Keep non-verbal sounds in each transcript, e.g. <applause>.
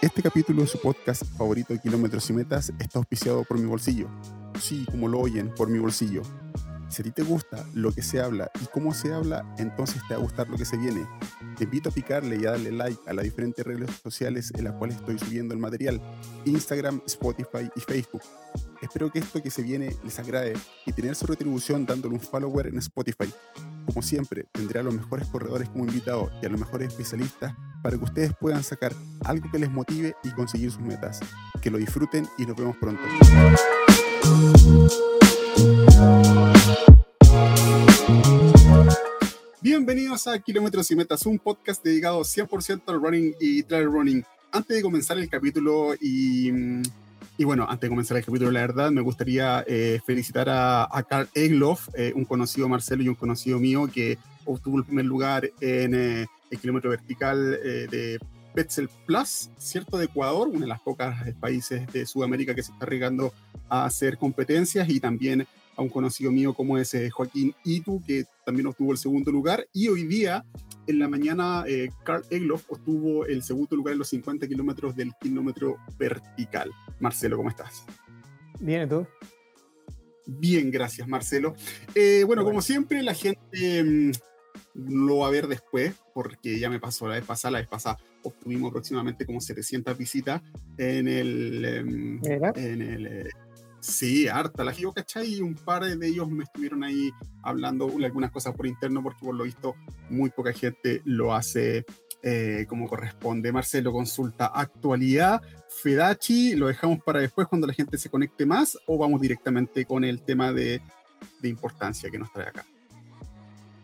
Este capítulo de su podcast favorito Kilómetros y Metas está auspiciado por mi bolsillo. Sí, como lo oyen, por mi bolsillo. Si a ti te gusta lo que se habla y cómo se habla, entonces te va a gustar lo que se viene. Te invito a picarle y a darle like a las diferentes redes sociales en las cuales estoy subiendo el material, Instagram, Spotify y Facebook. Espero que esto que se viene les agrade y tener su retribución dándole un follower en Spotify. Como siempre, tendré a los mejores corredores como invitados y a los mejores especialistas para que ustedes puedan sacar algo que les motive y conseguir sus metas. Que lo disfruten y nos vemos pronto. Bienvenidos a Kilómetros y Metas, un podcast dedicado 100% al running y trail running. Antes de comenzar el capítulo y, y, bueno, antes de comenzar el capítulo, la verdad, me gustaría eh, felicitar a, Carl Egloff, eh, un conocido Marcelo y un conocido mío que obtuvo el primer lugar en eh, el kilómetro vertical de Petzel Plus, ¿cierto? De Ecuador, uno de las pocas países de Sudamérica que se está arriesgando a hacer competencias y también a un conocido mío como es eh, Joaquín Itu, que también obtuvo el segundo lugar. Y hoy día, en la mañana, eh, Carl Egloff obtuvo el segundo lugar en los 50 kilómetros del kilómetro vertical. Marcelo, ¿cómo estás? Bien, ¿y tú? Bien, gracias, Marcelo. Eh, bueno, como siempre, la gente mm, lo va a ver después, porque ya me pasó la vez pasada. La vez pasada obtuvimos aproximadamente como 700 visitas en el, em, en el eh, Sí, harta la yo, ¿cachai? Y un par de ellos me estuvieron ahí hablando algunas cosas por interno, porque por lo visto muy poca gente lo hace eh, como corresponde. Marcelo, consulta actualidad. Fedachi, ¿lo dejamos para después cuando la gente se conecte más o vamos directamente con el tema de, de importancia que nos trae acá?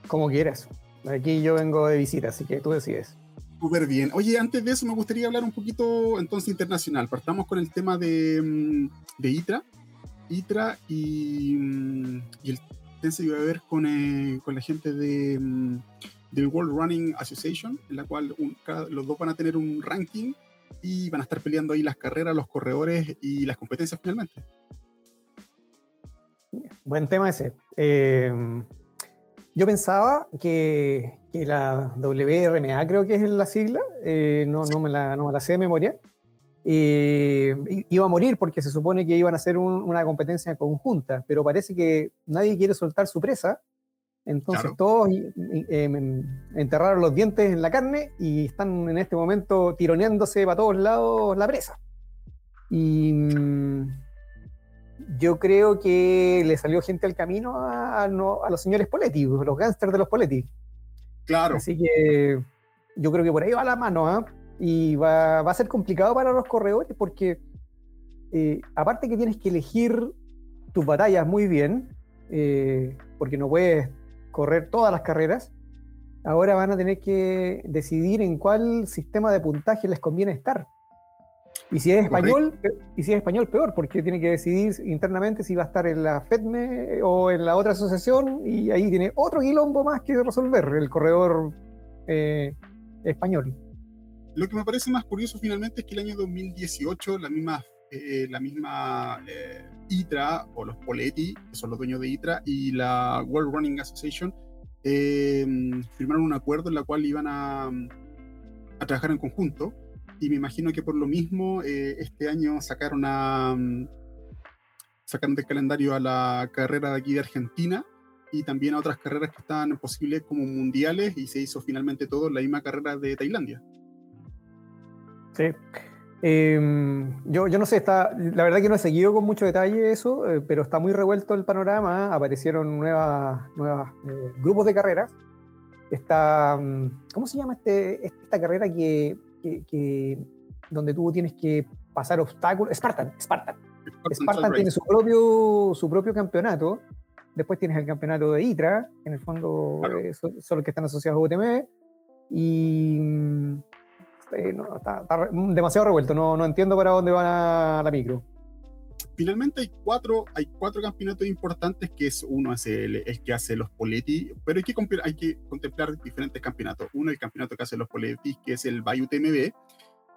Como quieras. Aquí yo vengo de visita, así que tú decides. Súper bien. Oye, antes de eso me gustaría hablar un poquito entonces internacional. Partamos con el tema de, mm, de ITRA. ITRA y, mm, y el se iba a ver con, eh, con la gente de, mm, del World Running Association, en la cual los dos van a tener un ranking y van a estar peleando ahí las carreras, los corredores y las competencias finalmente. Buen tema ese. Eh, yo pensaba que, que, la WRNA, creo que es la sigla, eh, no, no, me la, no me la sé de memoria, eh, iba a morir porque se supone que iban a hacer una competencia conjunta, pero parece que nadie quiere soltar su presa, entonces todos eh, enterraron los dientes en la carne y están en este momento tironeándose para todos lados la presa. Y yo creo que le salió gente al camino a, los señores Poletti, los gángsters de los Poletti. Claro. Así que yo creo que por ahí va la mano, ¿ah? Y va, a ser complicado para los corredores porque, eh, aparte que tienes que elegir tus batallas muy bien, eh, porque no puedes correr todas las carreras, ahora van a tener que decidir en cuál sistema de puntaje les conviene estar. Y si es español, y si es español, peor, porque tiene que decidir internamente si va a estar en la FEDME o en la otra asociación, y ahí tiene otro quilombo más que resolver el corredor eh, español. Lo que me parece más curioso finalmente es que el año 2018 la misma, eh, la misma eh, ITRA o los Poletti, que son los dueños de ITRA, y la World Running Association firmaron un acuerdo en el cual iban a, a, trabajar en conjunto. Y me imagino que por lo mismo este año sacaron, a, sacaron del calendario a la carrera de aquí de Argentina y también a otras carreras que estaban posibles como mundiales y se hizo finalmente todo en la misma carrera de Tailandia. Sí. Em, yo, yo no sé, está, la verdad que no he seguido con mucho detalle eso, eh, pero está muy revuelto el panorama. Aparecieron nuevas, nuevas eh, grupos de carreras. Está, mm, ¿cómo se llama este, esta carrera que, que, donde tú tienes que pasar obstáculos? Spartan, Spartan. Spartan, tiene su propio, su propio campeonato. Después tienes el campeonato de ITRA, que en el fondo eh, son, son, los que están asociados a UTM. Y mm, está, demasiado revuelto, no, no entiendo para dónde va la micro. Finalmente hay cuatro, hay cuatro campeonatos importantes, que es uno es el, el que hace los Poletti, pero hay que, hay que contemplar diferentes campeonatos. Uno, el campeonato que hace los Poletti, que es el Bayou TMB,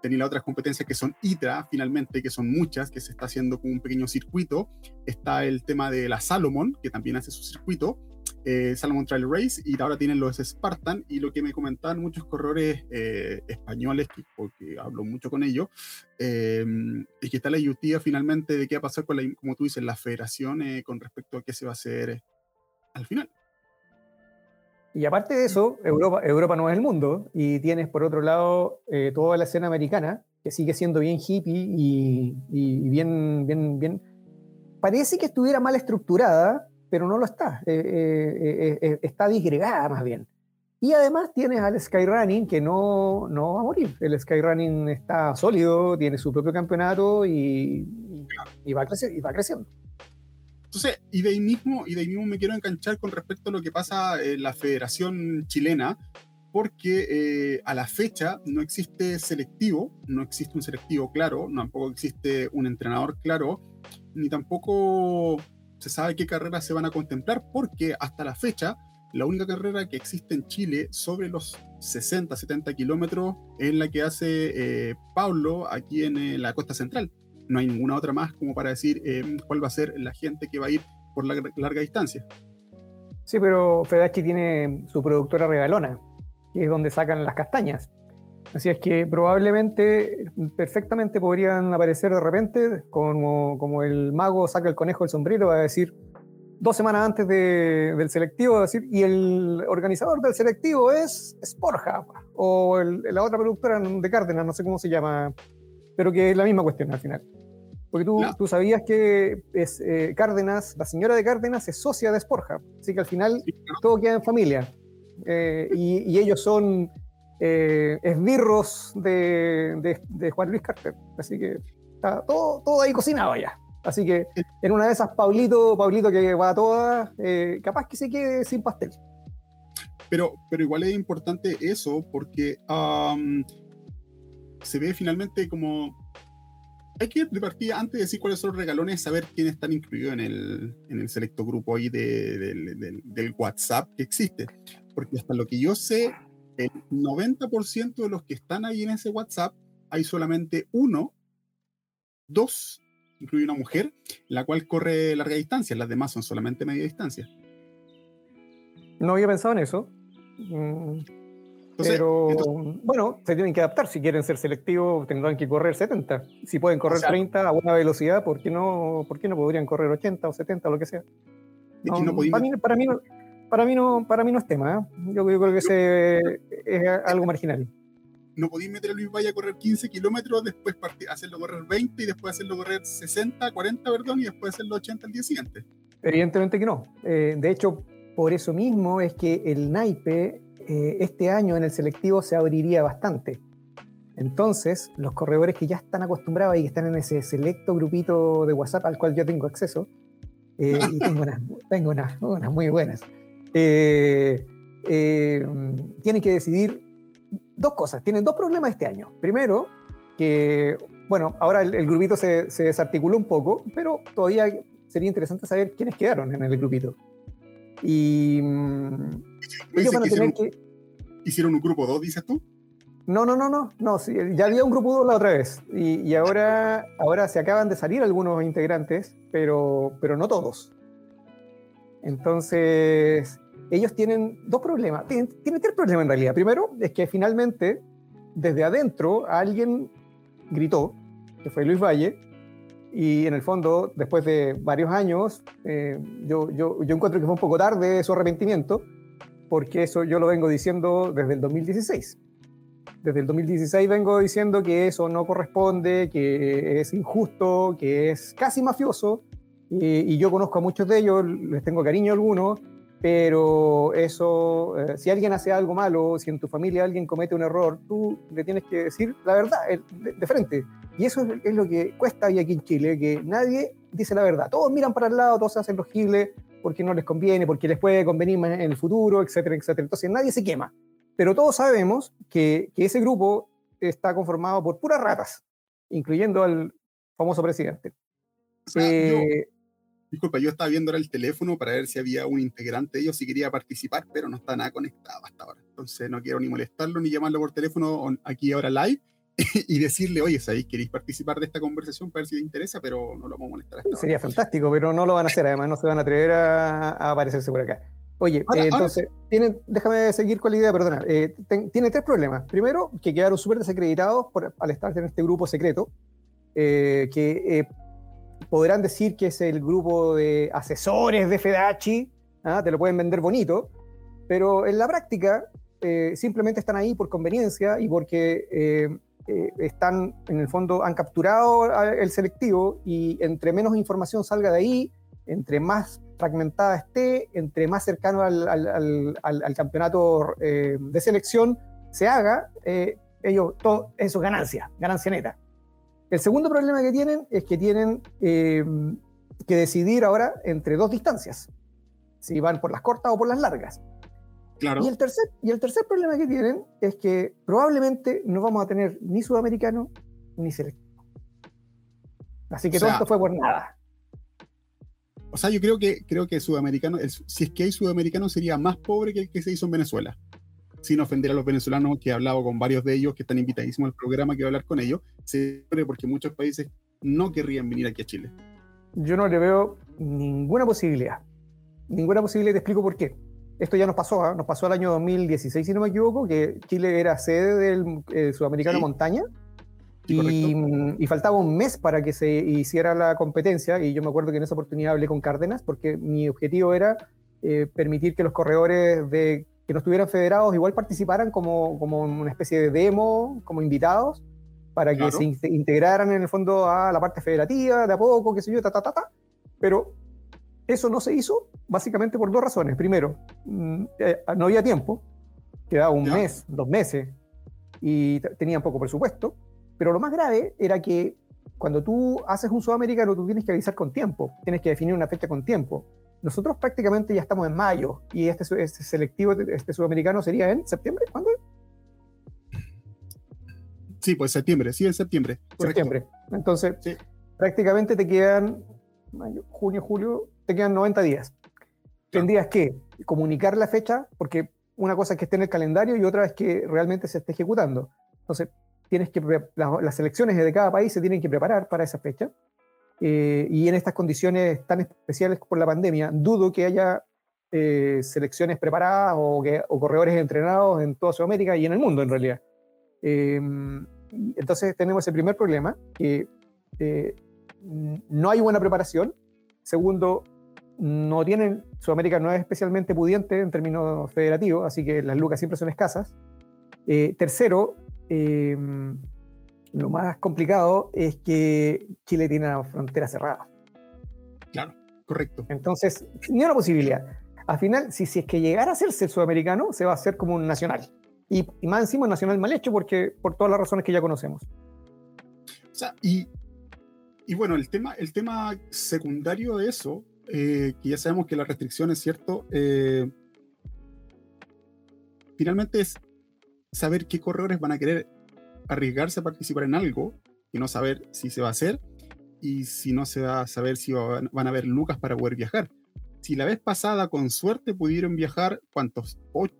Tenía las otras competencias que son ITRA, finalmente, que son muchas, que se está haciendo con un pequeño circuito. Está el tema de la Salomon, que también hace su circuito. Eh, Salomon Trail Race y ahora tienen los Spartan y lo que me comentaban muchos corredores eh, españoles, porque hablo mucho con ellos, eh, es que está la ayutía finalmente de qué va a pasar con la, como tú dices, la federación con respecto a qué se va a hacer al final. Y aparte de eso, Europa, Europa no es el mundo y tienes por otro lado toda la escena americana que sigue siendo bien hippie y, y bien, bien, bien... Parece que estuviera mal estructurada, pero no lo está. Eh, eh, eh, está disgregada más bien. Y además tienes al Skyrunning que no, no va a morir. El Skyrunning está sólido, tiene su propio campeonato y, y, va, y va creciendo. Entonces, y de, ahí mismo, y de ahí mismo me quiero enganchar con respecto a lo que pasa en la Federación Chilena, porque a la fecha no existe selectivo, no existe un selectivo claro, tampoco existe un entrenador claro, ni tampoco se sabe qué carreras se van a contemplar, porque hasta la fecha, la única carrera que existe en Chile sobre los 60, 70 kilómetros es la que hace eh, Pablo aquí en eh, la costa central. No hay ninguna otra más como para decir eh, cuál va a ser la gente que va a ir por la larga distancia. Sí, pero Fedachi tiene su productora regalona, que es donde sacan las castañas. Así es que probablemente, perfectamente podrían aparecer de repente, como, como el mago saca el conejo del sombrero, va a decir, dos semanas antes del selectivo, va a decir, y el organizador del selectivo es Sporja, o la otra productora de Cárdenas, no sé cómo se llama, pero que es la misma cuestión al final. Porque tú, tú sabías que es, eh, Cárdenas, la señora de Cárdenas es socia de Sporja, así que al final todo queda en familia. Eh, y, y ellos son eh, esbirros de, de, Juan Luis Carter. Así que está todo, todo ahí cocinado ya. Así que en una de esas, Pablito, Pablito que va a todas, eh, capaz que se quede sin pastel. Pero, pero igual es importante eso porque se ve finalmente como... Hay que de partida, antes de decir cuáles son los regalones, saber quiénes están incluidos en el, en el selecto grupo ahí del WhatsApp que existe. Porque hasta lo que yo sé, el 90% de los que están ahí en ese WhatsApp, hay solamente uno, dos, incluye una mujer, la cual corre larga distancia, las demás son solamente media distancia. No había pensado en eso. Mm, pero bueno, se tienen que adaptar. Si quieren ser selectivos, tendrán que correr 70. Si pueden correr 30 a buena velocidad, ¿por qué, no, ¿por qué no podrían correr 80 o 70 o lo que sea? para, mí, para, mí, para mí no, para mí no es tema. ¿eh? Yo, creo que ese es algo marginal. No podéis meter a Luis Valle a correr 15 kilómetros, después hacerlo correr 20 y después hacerlo correr 60, 40, perdón, y después hacerlo 80 el día siguiente. Evidentemente que no. Eh, de hecho, por eso mismo es que el naipe eh, este año en el selectivo se abriría bastante. Entonces, los corredores que ya están acostumbrados y que están en ese selecto grupito de WhatsApp al cual yo tengo acceso, y tengo unas, tengo unas, unas muy buenas, eh, eh, tienen que decidir dos cosas. Tienen dos problemas este año. Primero, que, bueno, ahora el, grupito se, se, desarticuló un poco, pero todavía sería interesante saber quiénes quedaron en el grupito. Y mm, ellos van a tener que... ¿Hicieron un grupo 2, dices tú? No, no, no, no, no ya había un grupo 2 la otra vez y, y, ahora, ahora se acaban de salir algunos integrantes, pero, pero no todos. Entonces, ellos tienen dos problemas, tienen, tres problemas en realidad. Primero, es que finalmente, desde adentro, alguien gritó, que fue Luis Valle, y en el fondo, después de varios años, eh, yo, yo, yo encuentro que fue un poco tarde su arrepentimiento, porque eso yo lo vengo diciendo desde el 2016. Desde el 2016 vengo diciendo que eso no corresponde, que es injusto, que es casi mafioso, y, yo conozco a muchos de ellos, les tengo cariño a algunos, pero eso, eh, si alguien hace algo malo, si en tu familia alguien comete un error, tú le tienes que decir la verdad de, frente. Y eso es, lo que cuesta aquí en Chile, que nadie dice la verdad. Todos miran para el lado, todos se hacen los giles porque no les conviene, porque les puede convenir en el futuro, etcétera, etcétera. Entonces nadie se quema. Pero todos sabemos que, que ese grupo está conformado por puras ratas, incluyendo al famoso presidente. Eh, Disculpa, yo estaba viendo ahora el teléfono para ver si había un integrante de ellos, si quería participar, pero no está nada conectado hasta ahora. Entonces no quiero ni molestarlo ni llamarlo por teléfono aquí ahora live <laughs> y decirle, oye, ¿sabéis? ¿Queréis participar de esta conversación para ver si te interesa? Pero no lo vamos a molestar. Sería fantástico, pero no lo van a hacer. Además, no se van a atrever a, aparecerse por acá. Oye, eh, entonces, tiene, déjame seguir con la idea, perdona. Eh, tiene tres problemas. Primero, que quedaron súper desacreditados por, al estar en este grupo secreto, eh, que podrán decir que es el grupo de asesores de Fedachi, ¿ah? te lo pueden vender bonito, pero en la práctica simplemente están ahí por conveniencia y porque están, en el fondo, han capturado el selectivo y entre menos información salga de ahí, entre más fragmentada esté, entre más cercano al, campeonato eh, de selección se haga, eh, ellos, todo eso es ganancia, ganancia neta. El segundo problema que tienen es que tienen eh, que decidir ahora entre dos distancias, si van por las cortas o por las largas. Claro. Y el, tercer, y el tercer problema que tienen es que probablemente no vamos a tener ni sudamericano ni selectivo. Así que todo esto fue por nada. O sea, yo creo que, creo que sudamericano, si es que hay sudamericano, sería más pobre que el que se hizo en Venezuela. Sin ofender a los venezolanos, que he hablado con varios de ellos, que están invitadísimos al programa, que voy a hablar con ellos, siempre porque muchos países no querrían venir aquí a Chile. Yo no le veo ninguna posibilidad. Ninguna posibilidad, te explico por qué. Esto ya nos pasó, ¿ah? nos pasó el año 2016, si no me equivoco, que Chile era sede del eh, Sudamericano Montaña y, faltaba un mes para que se hiciera la competencia y yo me acuerdo que en esa oportunidad hablé con Cárdenas porque mi objetivo era eh, permitir que los corredores de, que no estuvieran federados igual participaran como, como una especie de demo, como invitados, para que se integraran en el fondo a la parte federativa de a poco, qué sé yo, ta, ta, ta, ta. Pero eso no se hizo básicamente por dos razones. Primero, mm, eh, no había tiempo, quedaba un mes, dos meses, y tenían poco presupuesto. Pero lo más grave era que cuando tú haces un sudamericano, tú tienes que avisar con tiempo, tienes que definir una fecha con tiempo. Nosotros prácticamente ya estamos en mayo y este, este selectivo, este sudamericano sería en septiembre, ¿cuándo? Sí, pues septiembre, sí, en septiembre. Septiembre. Entonces, prácticamente te quedan, mayo, junio, julio, te quedan 90 días. Tendrías que comunicar la fecha, porque una cosa es que esté en el calendario y otra es que realmente se esté ejecutando. Entonces, tienes que las, elecciones de cada país se tienen que preparar para esa fecha. Eh, y en estas condiciones tan especiales por la pandemia, dudo que haya eh, selecciones preparadas o, corredores entrenados en toda Sudamérica y en el mundo en realidad. Eh, entonces tenemos el primer problema, que no hay buena preparación. Segundo, no tienen, Sudamérica no es especialmente pudiente en términos federativos, así que las lucas siempre son escasas. tercero, Em, lo más complicado es que Chile tiene la frontera cerrada. Claro, correcto. Entonces, ni una posibilidad. Al final, si, si es que llegara a hacerse sudamericano, se va a hacer como un nacional. Y, más encima un nacional mal hecho porque, por todas las razones que ya conocemos. O sea, y, y bueno, el tema, el tema secundario de eso, eh, que ya sabemos que la restricción es cierto, eh, finalmente es saber qué corredores van a querer arriesgarse a participar en algo y no saber si se va a hacer y si no se va a saber si van, a haber lucas para poder viajar. Si la vez pasada con suerte pudieron viajar, ¿cuántos?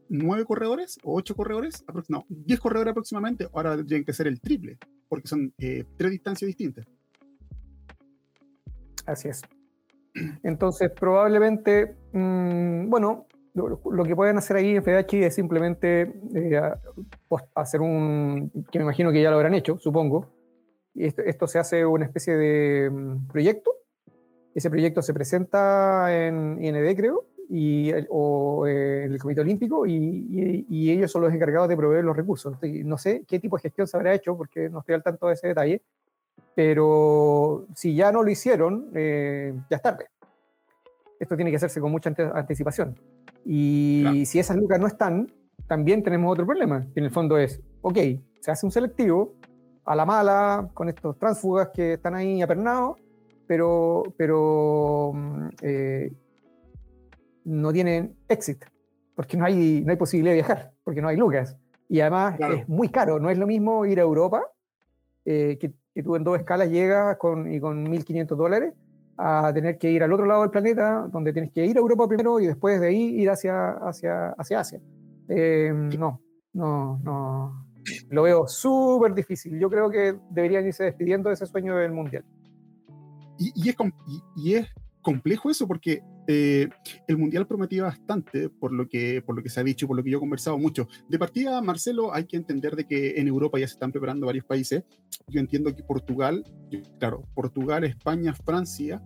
¿Nueve corredores o ocho corredores? No, diez corredores aproximadamente, ahora tienen que ser el triple, porque son eh, tres distancias distintas. Así es. Entonces, probablemente, mm, bueno, lo, que pueden hacer ahí en FEDACHI es simplemente eh, hacer un, que me imagino que ya lo habrán hecho, supongo. Esto, esto se hace una especie de mm, proyecto. Ese proyecto se presenta en IND, creo, y, o eh, el Comité Olímpico, y, y, ellos son los encargados de proveer los recursos. No sé qué tipo de gestión se habrá hecho, porque no estoy al tanto de ese detalle, pero si ya no lo hicieron, eh, ya es tarde. Esto tiene que hacerse con mucha anticipación. Y si esas lucas no están, también tenemos otro problema, que en el fondo es, ok, se hace un selectivo a la mala, con estos transfugas que están ahí apernados, pero, pero mm, eh, no tienen éxito, porque no hay, no hay posibilidad de viajar, porque no hay lucas. Y además es muy caro, no es lo mismo ir a Europa, eh, que, que, tú en dos escalas llegas con, y con 1.500 dólares, a tener que ir al otro lado del planeta, donde tienes que ir a Europa primero y después de ahí ir hacia, hacia, hacia Asia. Eh, no, no, no. Lo veo súper difícil. Yo creo que deberían irse despidiendo de ese sueño del Mundial. Y, es complejo eso porque Eh, el Mundial prometía bastante, por lo, que, por lo que se ha dicho por lo que yo he conversado mucho. De partida, Marcelo, hay que entender de que en Europa ya se están preparando varios países. Yo entiendo que Portugal, claro, Portugal, España, Francia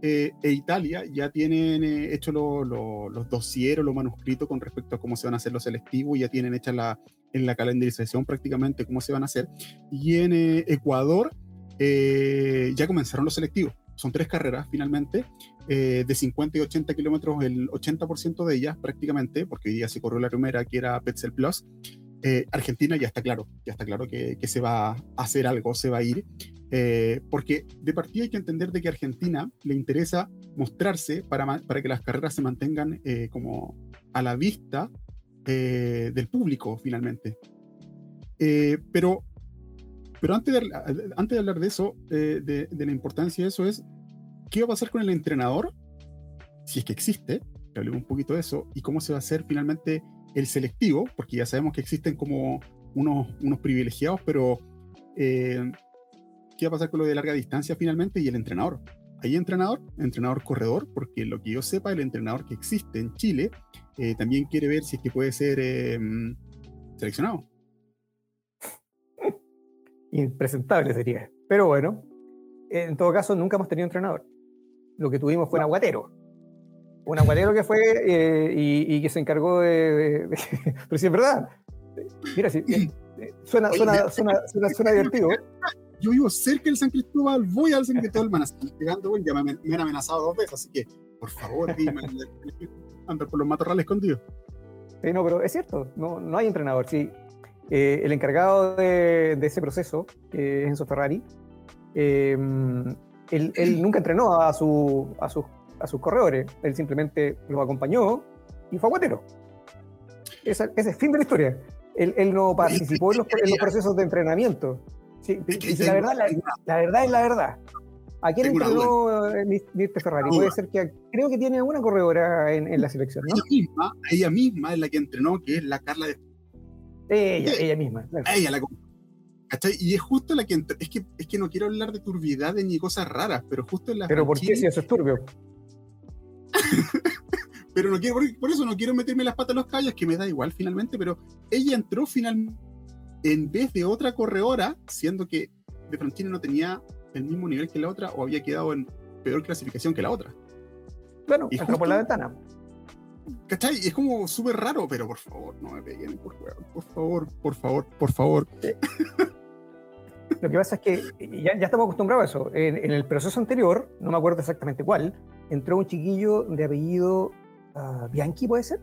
eh, e Italia ya tienen eh, hecho los dosieros, los manuscritos con respecto a cómo se van a hacer los selectivos, ya tienen hecha la, en la calendarización prácticamente cómo se van a hacer. Y en Ecuador ya comenzaron los selectivos son tres carreras finalmente, eh, de 50 y 80 kilómetros, el 80% de ellas prácticamente, porque hoy día se corrió la primera que era Petzel Plus. Eh, Argentina ya está claro, ya está claro que, que, se va a hacer algo, se va a ir, eh, porque de partida hay que entender de que a Argentina le interesa mostrarse para, para que las carreras se mantengan como a la vista del público finalmente. pero pero antes de, antes de hablar de eso, de, de, la importancia de eso, es qué va a pasar con el entrenador, si es que existe, que hablemos un poquito de eso, y cómo se va a hacer finalmente el selectivo, porque ya sabemos que existen como unos, unos privilegiados, pero eh, qué va a pasar con lo de larga distancia finalmente y el entrenador. ¿Hay entrenador? ¿Entrenador corredor? Porque lo que yo sepa, el entrenador que existe en Chile eh, también quiere ver si es que puede ser eh, seleccionado <laughs> impresentable sería. Pero bueno, en todo caso, nunca hemos tenido entrenador. Lo que tuvimos fue un aguatero. Un aguatero que fue eh, y, que se encargó de, <laughs> Pero si es verdad. Mira, si, eh, eh, suena, suena, suena, suena, divertido. Yo vivo cerca del San Cristóbal, voy al San Cristóbal, man, llegando, ya me, me, han amenazado dos veces, así que, por favor, dime, <laughs> anda por los matorrales escondidos. Sí, no, pero es cierto, no, no hay entrenador. Sí, eh, el encargado de, ese proceso, eh, Enzo Ferrari, él, nunca entrenó a, su, a, sus, a sus corredores, él simplemente los acompañó y fue aguatero. Ese, es el fin de la historia. Él, no participó en los, procesos de entrenamiento. la, verdad, la, verdad es la verdad. ¿A quién entrenó Mirte Ferrari? Puede ser que creo que tiene una corredora en, la selección. Ella misma, ella misma es la que entrenó, que es la Carla de ella, ella misma. Ella la Y es justo la que. Es que, es que no quiero hablar de turbidades ni cosas raras, pero justo en la. Pero ¿por qué si eso es turbio? <laughs> pero no quiero, por, eso no quiero meterme las patas en los callos, que me da igual finalmente, pero ella entró finalmente en vez de otra corredora, siendo que de Franchini no tenía el mismo nivel que la otra o había quedado en peor clasificación que la otra. Bueno, entró por la ventana. ¿Cachai? Es como súper raro, pero por favor, no me peguen, por favor, por favor, por favor, por favor. <laughs> Lo que pasa es que ya, ya estamos acostumbrados a eso. En, el proceso anterior, no me acuerdo exactamente cuál, entró un chiquillo de apellido ah, Bianchi, ¿puede ser?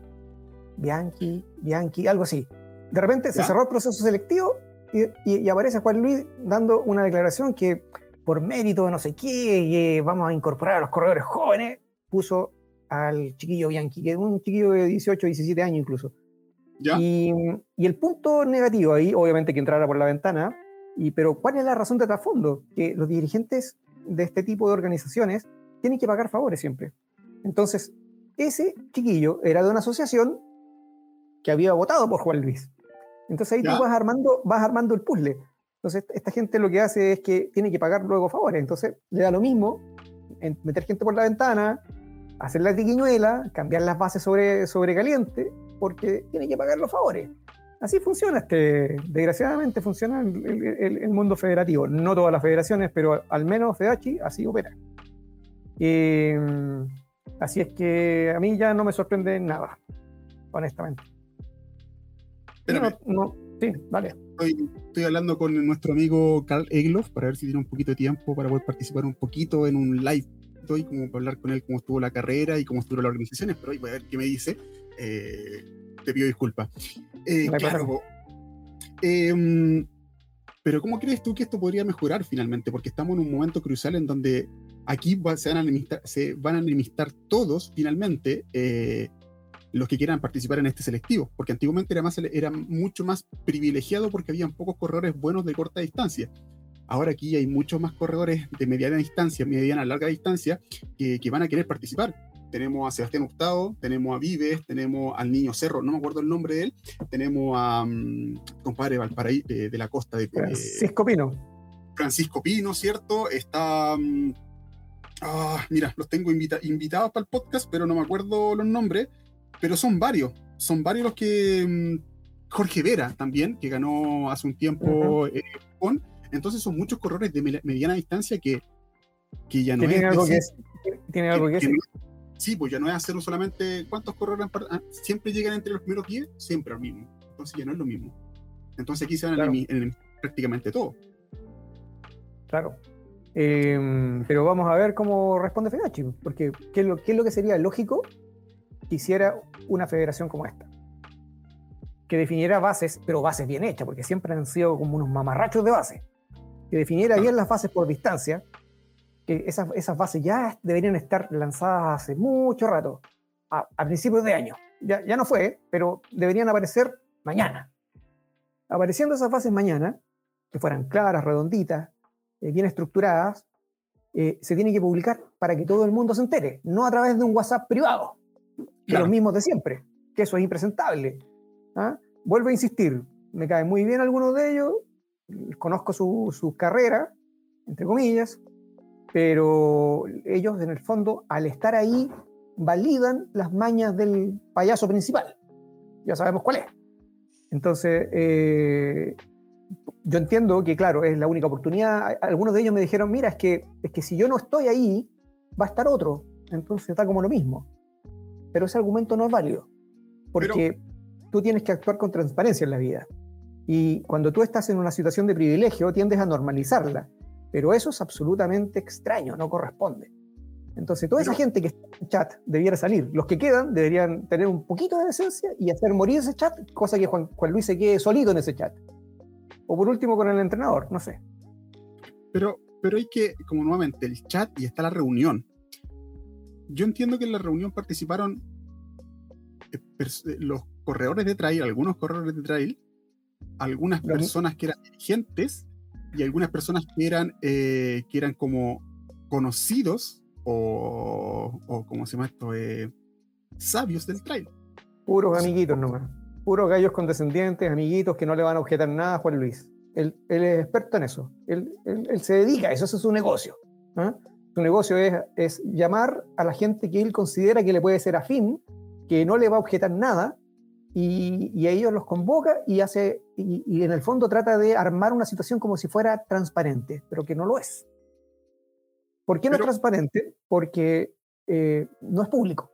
Bianchi, Bianchi, algo así. De repente se cerró el proceso selectivo y, y, aparece Juan Luis dando una declaración que por mérito de no sé qué, vamos a incorporar a los corredores jóvenes, puso al chiquillo Bianchi, que es un chiquillo de 18, 17 años incluso. Y, y, el punto negativo ahí, obviamente que entrara por la ventana, y, pero ¿cuál es la razón de trasfondo? Que los dirigentes de este tipo de organizaciones tienen que pagar favores siempre. Entonces, ese chiquillo era de una asociación que había votado por Juan Luis. Entonces ahí tú vas armando, vas armando el puzzle. Entonces, esta gente lo que hace es que tiene que pagar luego favores. Entonces, le da lo mismo meter gente por la ventana, hacer la triquiñuela, cambiar las bases sobre, sobre caliente, porque tiene que pagar los favores. Así funciona, este, desgraciadamente funciona el, mundo federativo. No todas las federaciones, pero al menos FEDACHI así opera. Em, así es que a mí ya no me sorprende nada, honestamente. No, sí, vale. Estoy, estoy, hablando con nuestro amigo Carl Egloff para ver si tiene un poquito de tiempo para poder participar un poquito en un live y como para hablar con él cómo estuvo la carrera y cómo estuvo la organización, pero hoy voy a ver qué me dice. Eh, te pido disculpas. Eh, claro. Em, pero ¿cómo crees tú que esto podría mejorar finalmente? Porque estamos en un momento crucial en donde aquí se, van a enemistar, se van a enemistar todos finalmente eh, los que quieran participar en este selectivo, porque antiguamente era, más, era mucho más privilegiado porque había pocos corredores buenos de corta distancia. Ahora aquí hay muchos más corredores de mediana distancia, mediana, larga distancia, que, van a querer participar. Tenemos a Sebastián Hurtado, tenemos a Vives, tenemos al Niño Cerro, no me acuerdo el nombre de él, tenemos a um, compadre Valparaí de, la costa de Francisco Pino. Francisco Pino, ¿cierto? Está, mm, Ah, mira, los tengo invitados para el podcast, pero no me acuerdo los nombres. Pero son varios. Son varios los que. Mm, Jorge Vera también, que ganó hace un tiempo eh, con. Entonces son muchos corredores de mediana distancia que, que ya no es. Algo que es ¿Tiene algo que, decir? Sí, pues ya no es hacerlo solamente. ¿Cuántos corredores ah, siempre llegan entre los primeros 10? Siempre al mismo. Entonces ya no es lo mismo. Entonces aquí se van en, prácticamente todo. Claro. Em, pero vamos a ver cómo responde Fedachi, porque ¿qué es, lo, ¿qué es lo que sería lógico que hiciera una federación como esta? Que definiera bases, pero bases bien hechas, porque siempre han sido como unos mamarrachos de base. Que definiera bien las bases por distancia, que esas, esas bases ya deberían estar lanzadas hace mucho rato, a, principios de año. Ya, ya no fue, pero deberían aparecer mañana. Apareciendo esas bases mañana, que fueran claras, redonditas, eh, bien estructuradas, eh, se tiene que publicar para que todo el mundo se entere, no a través de un WhatsApp privado, de los mismos de siempre, que eso es impresentable. ¿ah? Vuelvo a insistir, me caen muy bien algunos de ellos, conozco su, su carrera, entre comillas, pero ellos en el fondo, al estar ahí, validan las mañas del payaso principal. Ya sabemos cuál es. Entonces, eh, yo entiendo que, claro, es la única oportunidad. Algunos de ellos me dijeron, mira, es que, es que si yo no estoy ahí, va a estar otro. Entonces está como lo mismo. Pero ese argumento no es válido. Porque tú tienes que actuar con transparencia en la vida. Y cuando tú estás en una situación de privilegio, tiendes a normalizarla. Pero eso es absolutamente extraño, no corresponde. Entonces, toda esa gente que está en chat debiera salir. Los que quedan deberían tener un poquito de decencia y hacer morir ese chat, cosa que Juan, Juan Luis se quede solito en ese chat. O por último con el entrenador, no sé. Pero, pero hay que, como nuevamente, el chat y está la reunión. Yo entiendo que en la reunión participaron eh, eh, los corredores de trail, algunos corredores de trail, algunas personas que eran dirigentes y algunas personas que eran, eh, que eran como conocidos o, o ¿cómo se llama esto? sabios del trail. Puros amiguitos nomás puros gallos condescendientes, amiguitos que no le van a objetar nada a Juan Luis. Él, es experto en eso. Él, se dedica a eso, eso es su negocio. ¿ah? Su negocio es, es, llamar a la gente que él considera que le puede ser afín, que no le va a objetar nada, y, y a ellos los convoca y, hace, y, en el fondo trata de armar una situación como si fuera transparente, pero que no lo es. ¿Por qué no es transparente? Porque eh, no es público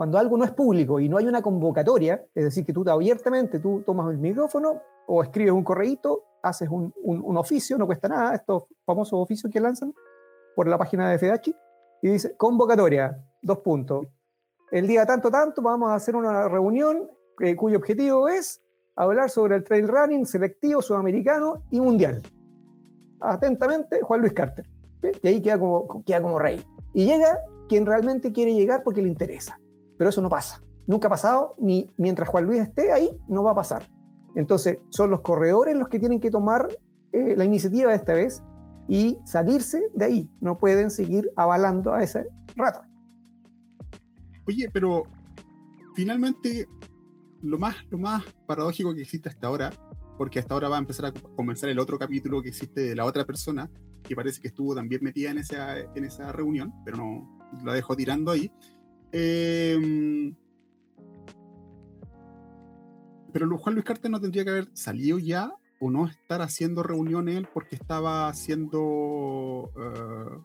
cuando algo no es público y no hay una convocatoria, es decir, que tú abiertamente tú tomas el micrófono o escribes un correíto, haces un, un, oficio, no cuesta nada, estos famosos oficios que lanzan por la página de FEDACHI, y dice, convocatoria, dos puntos. El día tanto, tanto, vamos a hacer una reunión eh, cuyo objetivo es hablar sobre el trail running selectivo sudamericano y mundial. Atentamente, Juan Luis Carter. Y ahí queda como, queda como rey. Y llega quien realmente quiere llegar porque le interesa pero eso no pasa. Nunca ha pasado, ni mientras Juan Luis esté ahí, no va a pasar. Entonces, son los corredores los que tienen que tomar eh, la iniciativa esta vez y salirse de ahí. No pueden seguir avalando a ese rato. Oye, pero finalmente lo más, lo más paradójico que existe hasta ahora, porque hasta ahora va a empezar a comenzar el otro capítulo que existe de la otra persona, que parece que estuvo también metida en esa, en esa reunión, pero no la dejo tirando ahí, Em, pero Juan Luis Carter no tendría que haber salido ya o no estar haciendo reuniones porque estaba haciendo uh,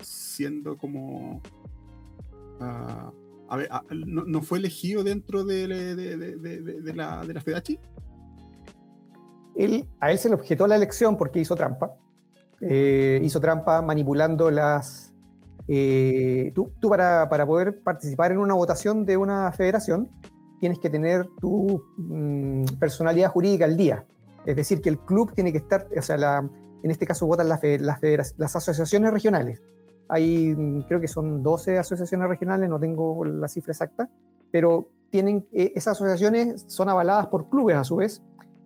siendo como uh, no, fue elegido dentro de, la, de la FEDACHI él, a él se le objetó la elección porque hizo trampa eh, hizo trampa manipulando las eh, tú, para, poder participar en una votación de una federación, tienes que tener tu mm, personalidad jurídica al día. Es decir, que el club tiene que estar, o sea, en este caso votan las, las, asociaciones regionales. Hay, mm, creo que son 12 asociaciones regionales, no tengo la cifra exacta, pero tienen, eh, esas asociaciones son avaladas por clubes a su vez,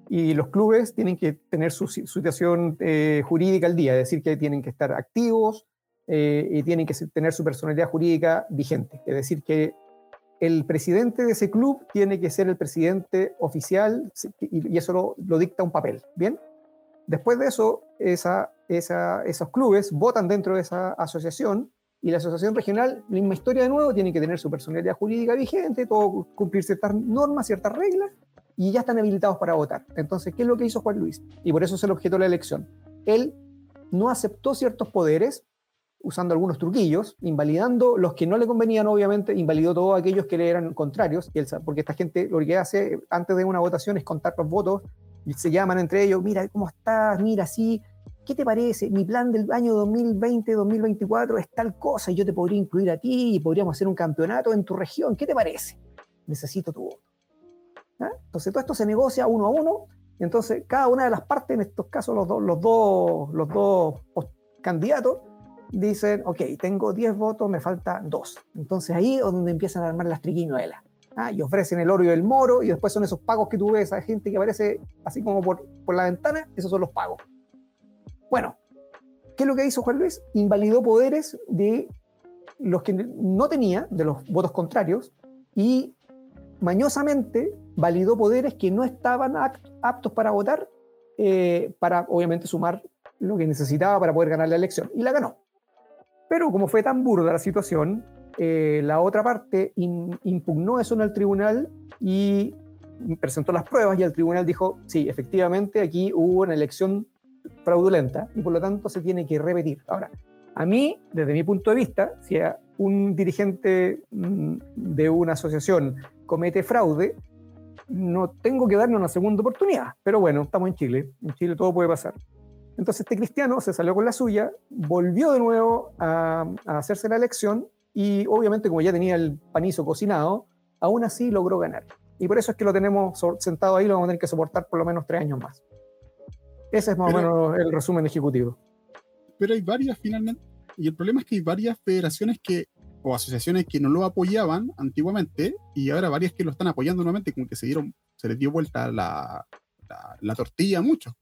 y los clubes tienen que tener su, situación eh, jurídica al día, es decir, que tienen que estar activos, eh, y tienen que tener su personalidad jurídica vigente. Es decir, que el presidente de ese club tiene que ser el presidente oficial y, eso lo, dicta un papel. Bien, después de eso, esos clubes votan dentro de esa asociación Y la asociación regional, misma historia de nuevo, tiene que tener su personalidad jurídica vigente, todo cumplir ciertas normas, ciertas reglas, y ya están habilitados para votar. Entonces, ¿qué es lo que hizo Juan Luis? Y por eso es el objeto de la elección. Él no aceptó ciertos poderes, usando algunos truquillos, invalidando los que no le convenían, obviamente, invalidó todos aquellos que le eran contrarios, porque esta gente lo que hace antes de una votación es contar los votos y se llaman entre ellos, mira, ¿cómo estás? Mira, sí, ¿qué te parece? Mi plan del año 2020-2024 es tal cosa y yo te podría incluir a ti y podríamos hacer un campeonato en tu región. ¿Qué te parece? Necesito tu voto. ¿Ah? Entonces todo esto se negocia uno a uno. Entonces cada una de las partes, en estos casos los, los, dos, los dos candidatos, dicen, ok, tengo 10 votos, me falta 2. Entonces ahí es donde empiezan a armar las triquiñuelas. ¿Ah? Y ofrecen el oro y el moro y después son esos pagos que tú ves a gente que aparece así como por, por la ventana, esos son los pagos. Bueno, ¿qué es lo que hizo Juan Luis? Invalidó poderes de los que no tenía, de los votos contrarios, y mañosamente validó poderes que no estaban aptos para votar, eh, para obviamente sumar lo que necesitaba para poder ganar la elección. Y la ganó. Pero como fue tan burda la situación, eh, la otra parte impugnó eso en el tribunal y presentó las pruebas y el tribunal dijo, sí, efectivamente aquí hubo una elección fraudulenta y por lo tanto se tiene que repetir. Ahora, a mí, desde mi punto de vista, si un dirigente mm, de una asociación comete fraude, no tengo que darle una segunda oportunidad. Pero bueno, estamos en Chile, en Chile todo puede pasar. Entonces este cristiano se salió con la suya, volvió de nuevo a, a hacerse la elección y obviamente como ya tenía el panizo cocinado, aún así logró ganar. Y por eso es que lo tenemos sentado ahí, lo vamos a tener que soportar por lo menos tres años más. Ese es más o menos el resumen ejecutivo. Pero hay varias finalmente, y el problema es que hay varias federaciones que, o asociaciones que no lo apoyaban antiguamente, y ahora varias que lo están apoyando nuevamente, como que se dieron, se les dio vuelta la, la, tortilla a muchos.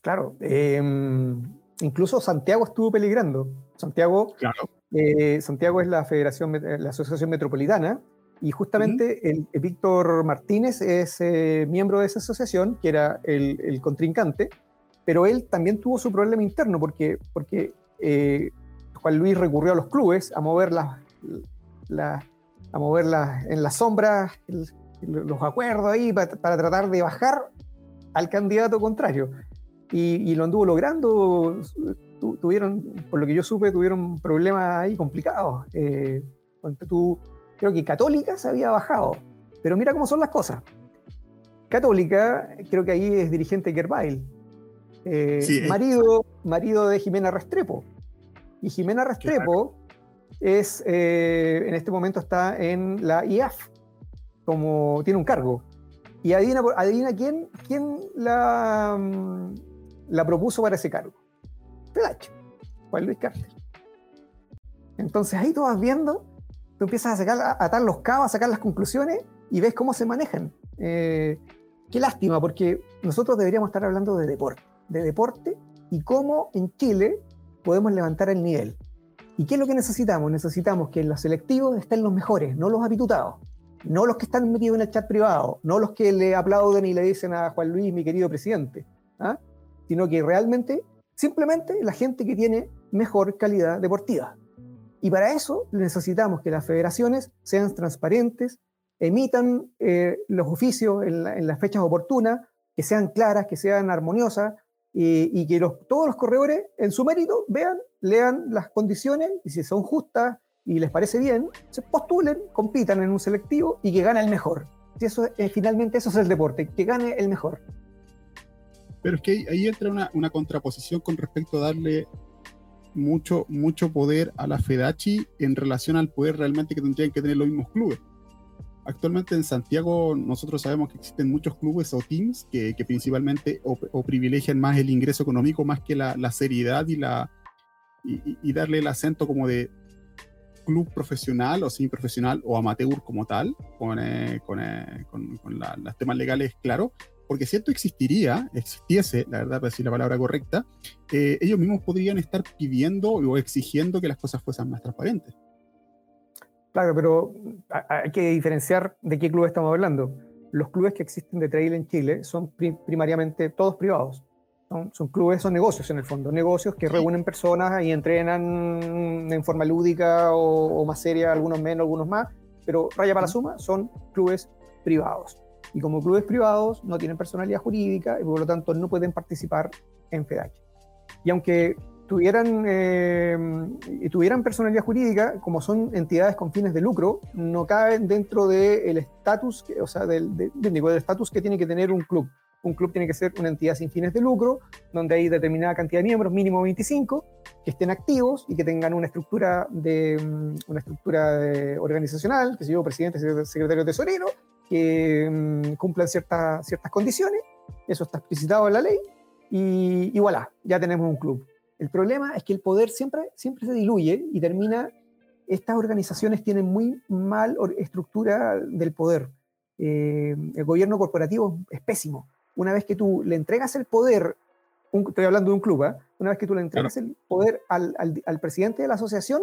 Claro, em, incluso Santiago estuvo peligrando. Santiago, claro. Eh, Santiago es la federación, la asociación metropolitana, y justamente el, Víctor Martínez es eh, miembro de esa asociación, que era el, contrincante, pero él también tuvo su problema interno porque, porque eh, Juan Luis recurrió a los clubes a moverlas la, a moverlas en la sombra, los acuerdos ahí para, tratar de bajar al candidato contrario. Y, lo anduvo logrando. tuvieron, por lo que yo supe, tuvieron problemas ahí complicados. Eh, tú creo que Católica se había bajado. Pero mira cómo son las cosas. Católica, creo que ahí es dirigente Gerbail. Eh, eh, marido, marido de Jimena Restrepo. Y Jimena Restrepo es, eh, en este momento está en la IAF, como tiene un cargo. Y adivina, adivina quién, quién la, mm, la propuso para ese cargo. Pelacho, Juan Luis Carter. Entonces ahí tú vas viendo tú empiezas a, sacar, a atar los cabos, a sacar las conclusiones y ves cómo se manejan. Eh, qué lástima, porque nosotros deberíamos estar hablando de deporte, de deporte y cómo en Chile podemos levantar el nivel. ¿Y qué es lo que necesitamos? Necesitamos que en los selectivos estén los mejores, no los habitutados, no los que están metidos en el chat privado, no los que le aplauden y le dicen a Juan Luis, mi querido presidente, ¿ah? Sino que realmente, simplemente la gente que tiene mejor calidad deportiva. Y para eso necesitamos que las federaciones sean transparentes, emitan eh, los oficios en, las fechas oportunas, que sean claras, que sean armoniosas y, que todos los corredores en su mérito vean, lean las condiciones y si son justas y les parece bien, se postulen, compitan en un selectivo y que gane el mejor. Y eso, finalmente eso es el deporte, que gane el mejor. Pero es que ahí entra una, una contraposición con respecto a darle mucho, mucho poder a la FEDACHI en relación al poder realmente que tendrían que tener los mismos clubes. Actualmente en Santiago nosotros sabemos que existen muchos clubes o teams que, principalmente o, privilegian más el ingreso económico más que la, seriedad y, la, y, darle el acento como de club profesional o profesional o amateur como tal, con, eh, con, eh, con, los temas legales claros, porque si esto existiría, existiese, la verdad, para decir la palabra correcta, eh, ellos mismos podrían estar pidiendo o exigiendo que las cosas fuesen más transparentes. Claro, pero hay que diferenciar de qué club estamos hablando. Los clubes que existen de trail en Chile son primariamente todos privados. Son, clubes, son negocios en el fondo, negocios que reúnen personas y entrenan en forma lúdica o, más seria, algunos menos, algunos más, pero raya para la suma, son clubes privados. Y como clubes privados no tienen personalidad jurídica y por lo tanto no pueden participar en FEDACH. Y aunque tuvieran, eh, tuvieran personalidad jurídica, como son entidades con fines de lucro, no caben dentro del estatus, o sea, del, del estatus que tiene que tener un club un club tiene que ser una entidad sin fines de lucro, donde hay determinada cantidad de miembros, mínimo 25, que estén activos y que tengan una estructura, de, mm, una estructura organizacional, que se yo, presidente, secretario tesorero, que mm, cumplan ciertas, ciertas condiciones, eso está explicitado en la ley, y, y voilà, ya tenemos un club. El problema es que el poder siempre, siempre se diluye y termina, estas organizaciones tienen muy mal estructura del poder. Eh, el gobierno corporativo es pésimo una vez que tú le entregas el poder, estoy hablando de un club, ¿eh? una vez que tú le entregas el poder al, al, presidente de la asociación,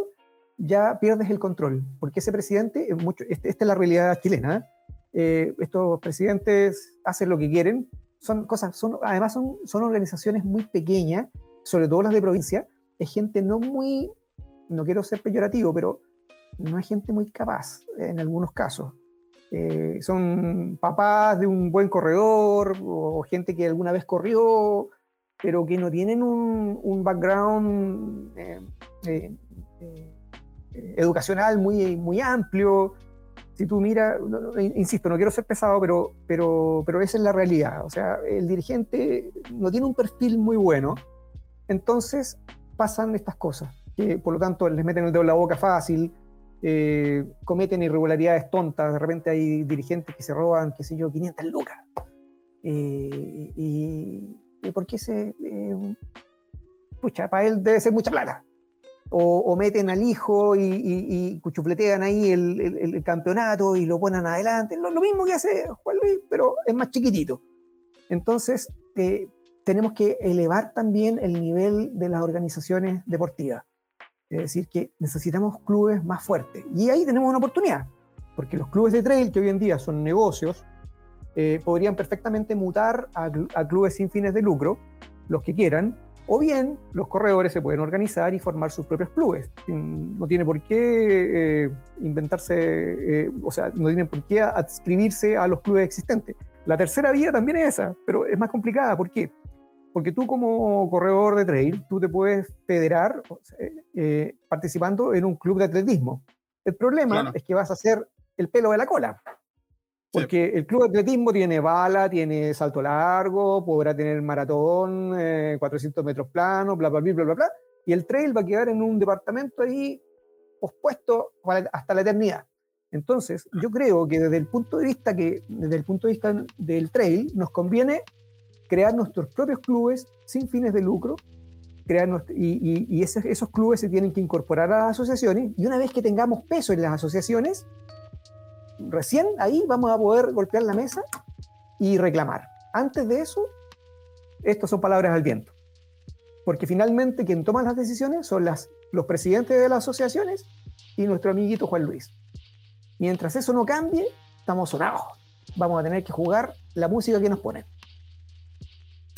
ya pierdes el control, porque ese presidente, mucho, este, esta es la realidad chilena, eh, estos presidentes hacen lo que quieren, son cosas, son, además son, son organizaciones muy pequeñas, sobre todo las de provincia, es gente no muy, no quiero ser peyorativo, pero no es gente muy capaz en algunos casos. Eh, son papás de un buen corredor o gente que alguna vez corrió, pero que no tienen un, background eh, eh, educacional muy, muy amplio. Si tú miras, insisto, no quiero ser pesado, pero, pero, pero esa es la realidad. O sea, el dirigente no tiene un perfil muy bueno, entonces pasan estas cosas, que por lo tanto les meten el dedo en la boca fácil, eh, cometen irregularidades tontas, de repente hay dirigentes que se roban, qué sé yo, 500 lucas. Eh, y, por qué se... Eh, pucha, para él debe ser mucha plata. O, meten al hijo y, cuchufletean ahí el, campeonato y lo ponen adelante. Lo, lo, mismo que hace Juan Luis, pero es más chiquitito. Entonces, tenemos que elevar también el nivel de las organizaciones deportivas. Es decir, que necesitamos clubes más fuertes. Y ahí tenemos una oportunidad, porque los clubes de trail, que hoy en día son negocios, eh, podrían perfectamente mutar a, clubes sin fines de lucro, los que quieran, o bien los corredores se pueden organizar y formar sus propios clubes. No tiene por qué eh, inventarse, eh, o sea, no tienen por qué adscribirse a los clubes existentes. La tercera vía también es esa, pero es más complicada. ¿Por qué? Porque tú como corredor de trail, tú te puedes federar eh, participando en un club de atletismo. El problema es que vas a hacer el pelo de la cola. Porque el club de atletismo tiene bala, tiene salto largo, podrá tener maratón, 400 eh, metros planos, bla, bla, bla, bla, bla, bla. Y el trail va a quedar en un departamento ahí pospuesto hasta la eternidad. Entonces, yo creo que desde el punto de vista que desde el punto de vista del trail nos conviene crear nuestros propios clubes sin fines de lucro, crear y, esos, esos, clubes se tienen que incorporar a las asociaciones y una vez que tengamos peso en las asociaciones, recién ahí vamos a poder golpear la mesa y reclamar. Antes de eso, estas son palabras al viento. Porque finalmente quien toma las decisiones son las, los presidentes de las asociaciones y nuestro amiguito Juan Luis. Mientras eso no cambie, estamos sonados. Vamos a tener que jugar la música que nos ponen.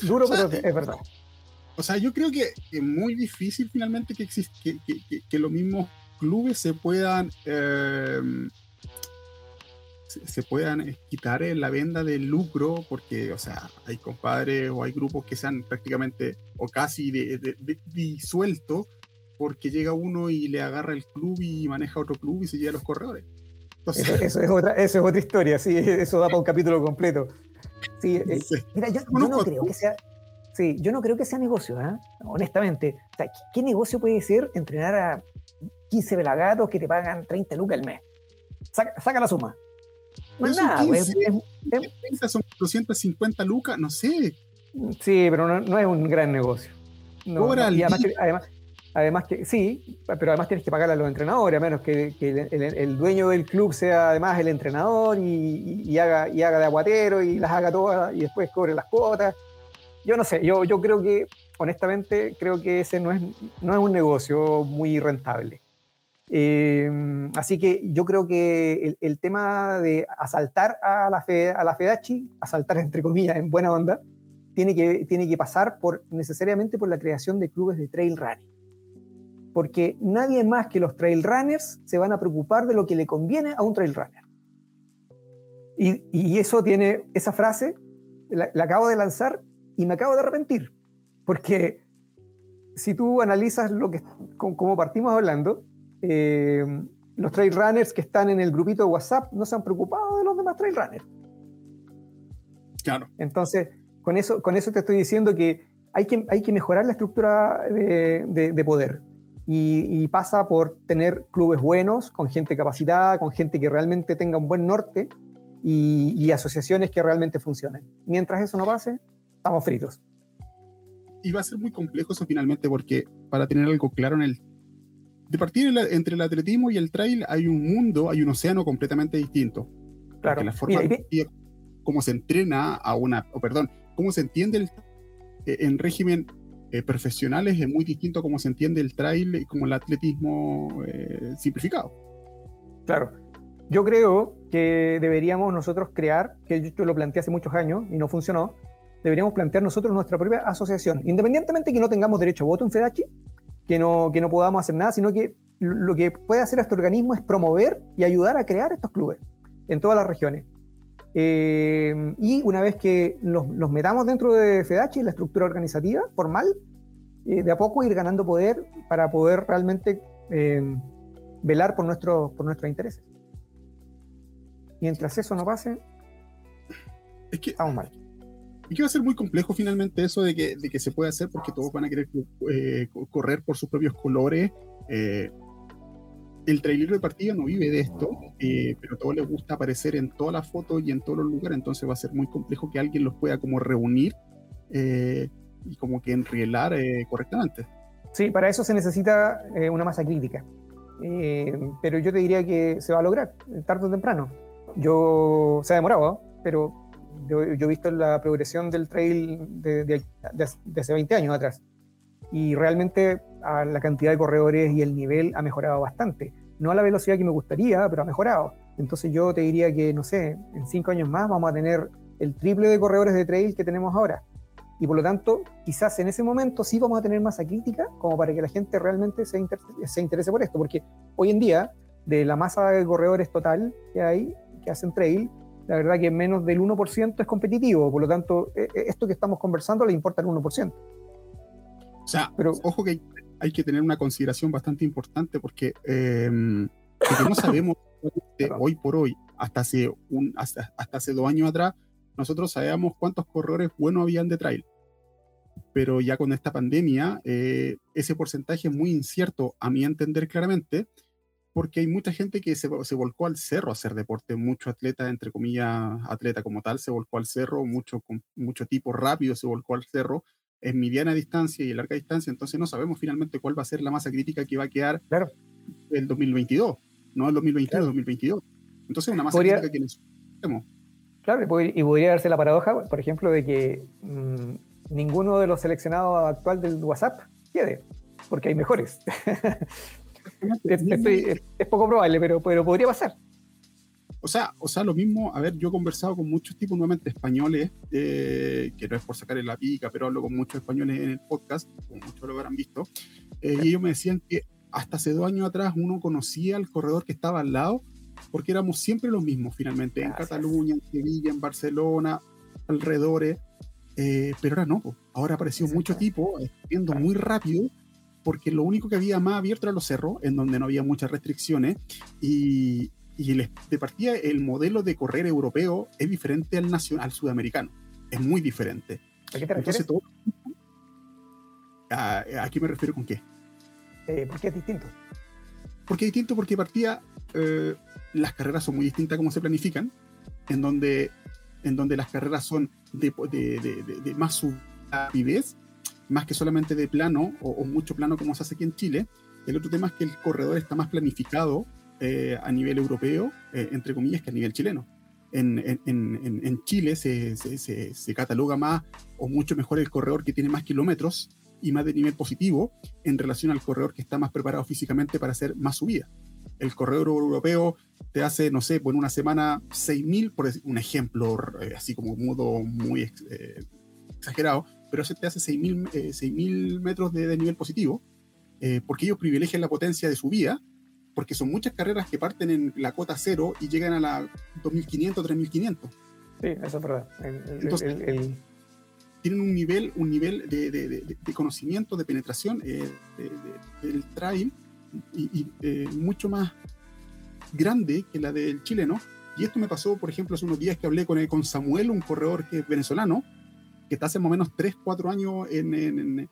Duro, pero es verdad. O sea, yo creo que es muy difícil finalmente que, que, que, que, los mismos clubes se puedan em, se, puedan quitar la venda del lucro, porque, o sea, hay compadres o hay grupos que sean prácticamente o casi de, disueltos, porque llega uno y le agarra el club y maneja otro club y se lleva a los corredores. eso, es otra, eso es otra historia, sí, eso da para un capítulo completo. Sí, eh, mira, yo, no creo que sea. Sí, yo no creo que sea negocio, ¿eh? honestamente. ¿qué, negocio puede ser entrenar a 15 velagatos que te pagan 30 lucas al mes? Saca, la suma. No es nada, pues, son 250 lucas, no sé. Sí, pero no, es un gran negocio. No, además, Además que sí, pero además tienes que pagarle a los entrenadores, a menos que, el, dueño del club sea además el entrenador y, haga, y haga de aguatero y las haga todas y después cobre las cuotas. Yo no sé, yo, yo creo que, honestamente, creo que ese no es, no es un negocio muy rentable. Eh, así que yo creo que el, tema de asaltar a la, fe, a la FEDACHI, asaltar <laughs> entre comillas en buena onda, tiene que, tiene que pasar por, necesariamente por la creación de clubes de trail running. Porque nadie más que los trail runners se van a preocupar de lo que le conviene a un trail runner. Y, y eso tiene, esa frase, la, acabo de lanzar y me acabo de arrepentir. Porque si tú analizas lo que, como partimos hablando, eh, los trail runners que están en el grupito de WhatsApp no se han preocupado de los demás trail runners. Claro. Entonces, con eso, con eso te estoy diciendo que hay que, hay que mejorar la estructura de, poder. Y, pasa por tener clubes buenos, con gente capacitada, con gente que realmente tenga un buen norte y, asociaciones que realmente funcionen. Mientras eso no pase, estamos fritos. Y va a ser muy complejo eso finalmente porque para tener algo claro en el... De partir entre el atletismo y el trail hay un mundo, hay un océano completamente distinto. Claro. La forma cómo se entrena a una, o perdón, cómo se entiende el, eh, en régimen eh, profesionales es muy distinto a cómo se entiende el trail y como el atletismo eh, simplificado. Claro. Yo creo que deberíamos nosotros crear, que yo lo planteé hace muchos años y no funcionó, deberíamos plantear nosotros nuestra propia asociación, independientemente que no tengamos derecho a voto en FEDACHI, que no, que no podamos hacer nada, sino que lo que puede hacer este organismo es promover y ayudar a crear estos clubes en todas las regiones. Eh, y una vez que los, metamos dentro de FEDACHI, la estructura organizativa formal, eh, de a poco ir ganando poder para poder realmente eh, velar por, nuestro, por nuestros intereses. Mientras eso no pase, es que, estamos mal. Y que va a ser muy complejo finalmente eso de que, de que se puede hacer porque todos van a querer correr por sus propios colores el trailero de partida no vive de esto, eh, pero a todos les gusta aparecer en todas las fotos y en todos los lugares, entonces va a ser muy complejo que alguien los pueda como reunir eh, y como que enrielar eh, correctamente. Sí, para eso se necesita una masa crítica, pero yo te diría que se va a lograr, tarde o temprano. Yo, se ha demorado, pero yo, he visto la progresión del trail de, hace 20 años atrás y realmente la cantidad de corredores y el nivel ha mejorado bastante. No a la velocidad que me gustaría, pero ha mejorado. Entonces yo te diría que, no sé, en cinco años más vamos a tener el triple de corredores de trail que tenemos ahora. Y por lo tanto, quizás en ese momento sí vamos a tener masa crítica como para que la gente realmente se, se interese por esto. Porque hoy en día, de la masa de corredores total que hay, que hacen trail, la verdad que menos del 1% es competitivo. Por lo tanto, e, e, esto que estamos conversando le importa el 1%. O sea, pero ojo que hay, que tener una consideración bastante importante porque, eh, no sabemos <coughs> hoy por hoy, hasta hace, un, hasta, hace dos años atrás, nosotros sabíamos cuántos corredores buenos habían de trail. Pero ya con esta pandemia, eh, ese porcentaje es muy incierto, a mi entender claramente, porque hay mucha gente que se, se, volcó al cerro a hacer deporte, mucho atleta, entre comillas, atleta como tal, se volcó al cerro, mucho, mucho tipo rápido se volcó al cerro, en mediana distancia y en larga distancia, entonces no sabemos finalmente cuál va a ser la masa crítica que va a quedar claro. el 2022, no el 2021, 2022. Entonces una masa crítica que necesitamos. Claro, y podría darse la paradoja, por ejemplo, de que mm, ninguno de los seleccionados actual del WhatsApp quede, porque hay mejores. <laughs> es, poco probable, pero, pero podría pasar. O sea, o sea, lo mismo, a ver, yo he conversado con muchos tipos nuevamente españoles, eh, que no es por sacar en la pica, pero hablo con muchos españoles en el podcast, como muchos lo habrán visto, eh, y ellos me decían que hasta hace dos años atrás uno conocía al corredor que estaba al lado, porque éramos siempre los mismos finalmente, en Cataluña, en Sevilla, en Barcelona, alrededores, eh, pero ahora no, ahora apareció mucho tipo, yendo muy rápido, porque lo único que había más abierto era los cerros, en donde no había muchas restricciones, y, y el, de partida el modelo de correr europeo es diferente al nacional sudamericano. Es muy diferente. ¿A qué te refieres? ¿a, qué me refiero con qué? Eh, ¿Por qué es distinto? Porque es distinto porque partía eh, las carreras son muy distintas como se planifican, en donde, en donde las carreras son de, de, de, más rapidez, más que solamente de plano o, o, mucho plano como se hace aquí en Chile. El otro tema es que el corredor está más planificado eh, a nivel europeo, eh, entre comillas, que a nivel chileno. En, en, en Chile se, se, se, cataloga más o mucho mejor el corredor que tiene más kilómetros y más de nivel positivo en relación al corredor que está más preparado físicamente para hacer más subida. El corredor europeo te hace, no sé, por una semana 6.000, por un ejemplo, eh, así como modo muy exagerado, pero ese te hace 6.000 metros de, nivel positivo, porque ellos privilegian la potencia de su vía, porque son muchas carreras que parten en la cota cero y llegan a la 2.500, 3.500. Sí, eso es verdad. Entonces, tienen un nivel, un nivel de, de, conocimiento, de penetración del trail y, mucho más grande que la del chileno. Y esto me pasó, por ejemplo, hace unos días que hablé con, con Samuel, un corredor que es venezolano, que está hace más o menos 3, 4 años en, en,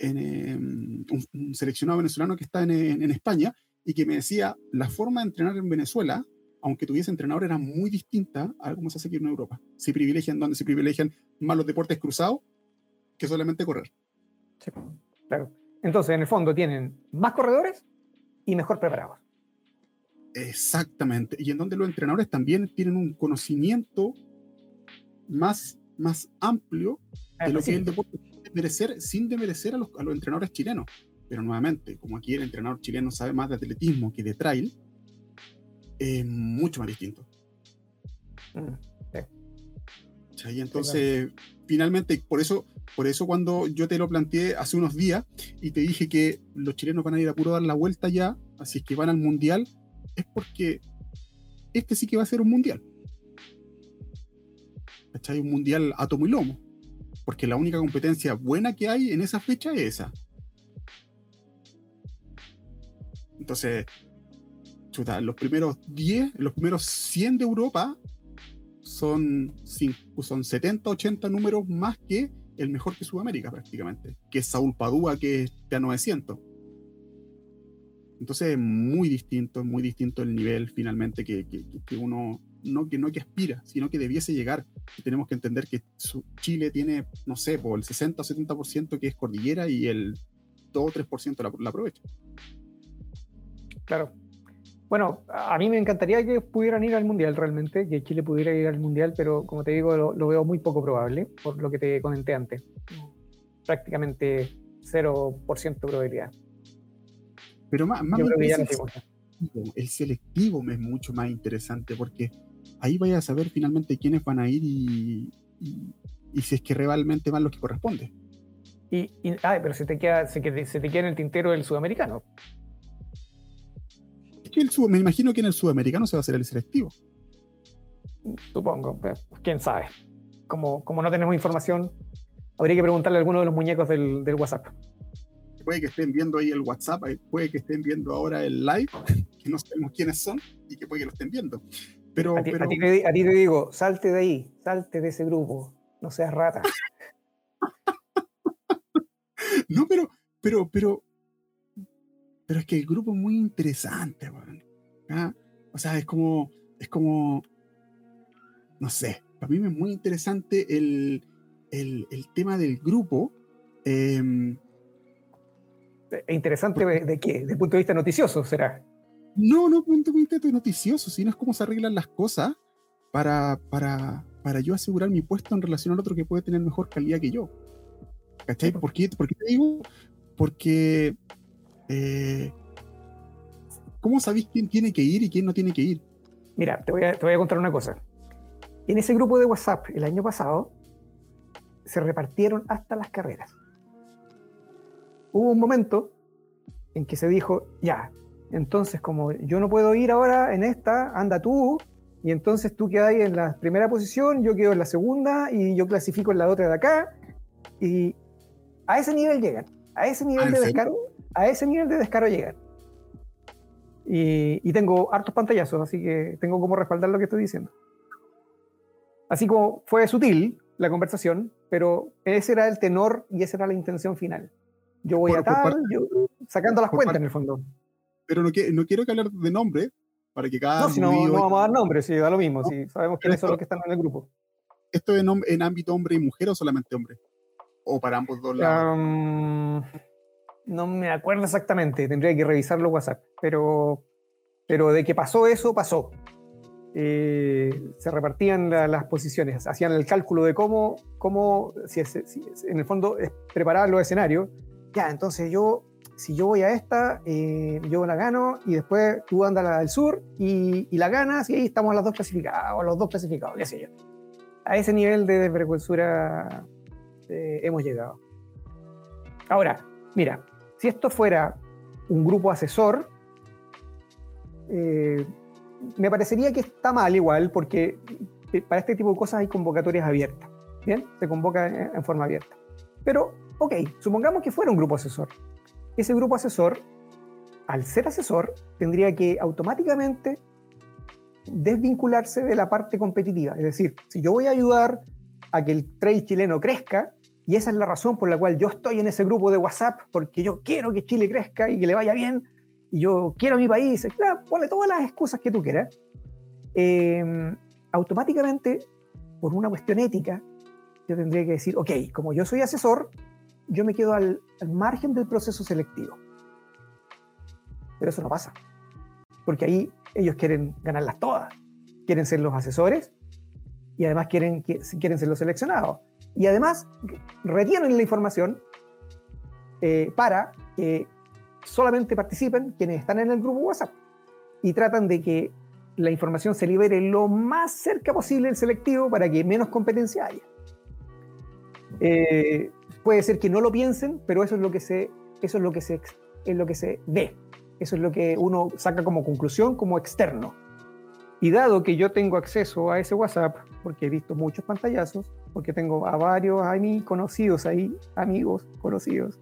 en, un, seleccionado venezolano que está en, España, y que me decía, la forma de entrenar en Venezuela, aunque tuviese entrenador, era muy distinta a cómo se hace aquí en Europa. Se privilegian donde se privilegian más los deportes cruzados que solamente correr. Sí, claro. Entonces, en el fondo, tienen más corredores y mejor preparados. Exactamente. Y en donde los entrenadores también tienen un conocimiento más, más amplio de lo que es el deporte merecer, sin demerecer a los, a los entrenadores chilenos. Pero nuevamente, como aquí el entrenador chileno sabe más de atletismo que de trail, es mucho más distinto. Mm, y entonces, finalmente, por eso, por eso cuando yo te lo planteé hace unos días y te dije que los chilenos van a ir a puro dar la vuelta ya, así es que van al mundial, es porque este sí que va a ser un mundial. ¿Cachai? Un mundial átomo y lomo. Porque la única competencia buena que hay en esa fecha es esa. Entonces, chuta, los primeros 10, los primeros 100 de Europa son, son 70, 80 números más que el mejor que Sudamérica prácticamente, que es Saúl Padua, que está a 900. Entonces es muy distinto, muy distinto el nivel finalmente que, que, uno, no que, no que aspira, sino que debiese llegar. Y tenemos que entender que Chile tiene, no sé, por el 60 o 70% que es cordillera y el 2 o 3% la, la aprovecha. Claro. Bueno, a mí me encantaría que pudieran ir al Mundial realmente, que Chile pudiera ir al Mundial, pero como te digo, lo, lo veo muy poco probable, por lo que te comenté antes. Prácticamente 0% probabilidad. Pero más, más el, selectivo, me es mucho más interesante porque ahí vaya a saber finalmente quiénes van a ir y, y, si es que realmente van los que corresponde. Y, ah, pero se te, queda, se, se te queda en el tintero el sudamericano. El, me imagino que en el sudamericano se va a hacer el selectivo. Supongo, quién sabe. Como, como no tenemos información, habría que preguntarle a alguno de los muñecos del, del WhatsApp puede que estén viendo ahí el WhatsApp, puede que estén viendo ahora el live, que no sabemos quiénes son y que puede que lo estén viendo. Pero, a, ti, te, digo, salte de ahí, salte de ese grupo, no seas rata. <laughs> no, pero, pero, pero, pero es que el grupo es muy interesante, ¿ah? O sea, es como, es como, no sé, para mí es muy interesante el, el, el tema del grupo. Eh, e interesante de qué? ¿De punto de vista noticioso será? No, no punto de vista noticioso, sino es cómo se arreglan las cosas para, para, para yo asegurar mi puesto en relación al otro que puede tener mejor calidad que yo. ¿Cachai? ¿Por qué, te digo? Porque eh, ¿cómo sabéis quién tiene que ir y quién no tiene que ir? Mira, te voy, a, te voy a contar una cosa. En ese grupo de WhatsApp el año pasado se repartieron hasta las carreras hubo un momento en que se dijo, ya, entonces como yo no puedo ir ahora en esta, anda tú, y entonces tú quedas ahí en la primera posición, yo quedo en la segunda y yo clasifico en la otra de acá, y a ese nivel llegan, a ese nivel de descaro, a ese nivel de descaro llegan. Y, y, tengo hartos pantallazos, así que tengo como respaldar lo que estoy diciendo. Así como fue sutil la conversación, pero ese era el tenor y esa era la intención final. Yo voy a tal, sacando las cuentas en el fondo. Pero no, no quiero que hablar de nombre, para que cada. No, si no, no vamos a dar nombre, si da lo mismo, si sabemos quiénes son los que están en el grupo. ¿Esto es en, en, ámbito hombre y mujer o solamente hombre? ¿O para ambos dos lados? no me acuerdo exactamente, tendría que revisar los WhatsApp, pero, pero de que pasó eso, pasó. Eh, se repartían las posiciones, hacían el cálculo de cómo, cómo si, si, en el fondo preparaban los escenarios ya, entonces yo, si yo voy a esta, eh, yo la gano y después tú andas a la del sur y, la ganas y ahí estamos las dos clasificados, los dos clasificados, qué sé yo. A ese nivel de desvergüenzura eh, hemos llegado. Ahora, mira, si esto fuera un grupo asesor, eh, me parecería que está mal igual, porque para este tipo de cosas hay convocatorias abiertas. Bien, se convoca en, forma abierta. Pero, ok, supongamos que fuera un grupo asesor. Ese grupo asesor, al ser asesor, tendría que automáticamente desvincularse de la parte competitiva. Es decir, si yo voy a ayudar a que el trade chileno crezca, y esa es la razón por la cual yo estoy en ese grupo de WhatsApp, porque yo quiero que Chile crezca y que le vaya bien, y yo quiero mi país, claro, ponle todas las excusas que tú quieras, em, automáticamente, por una cuestión ética, yo tendría que decir, ok, como yo soy asesor, yo me quedo al, al margen del proceso selectivo. Pero eso no pasa, porque ahí ellos quieren ganarlas todas, quieren ser los asesores y además quieren, quieren ser los seleccionados. Y además retienen la información eh, para que solamente participen quienes están en el grupo WhatsApp y tratan de que la información se libere lo más cerca posible del selectivo para que menos competencia haya. Eh, puede ser que no lo piensen, pero eso es lo que se, eso es lo que se, es lo que se ve. Eso es lo que uno saca como conclusión, como externo. Y dado que yo tengo acceso a ese WhatsApp, porque he visto muchos pantallazos, porque tengo a varios mí conocidos ahí, amigos conocidos,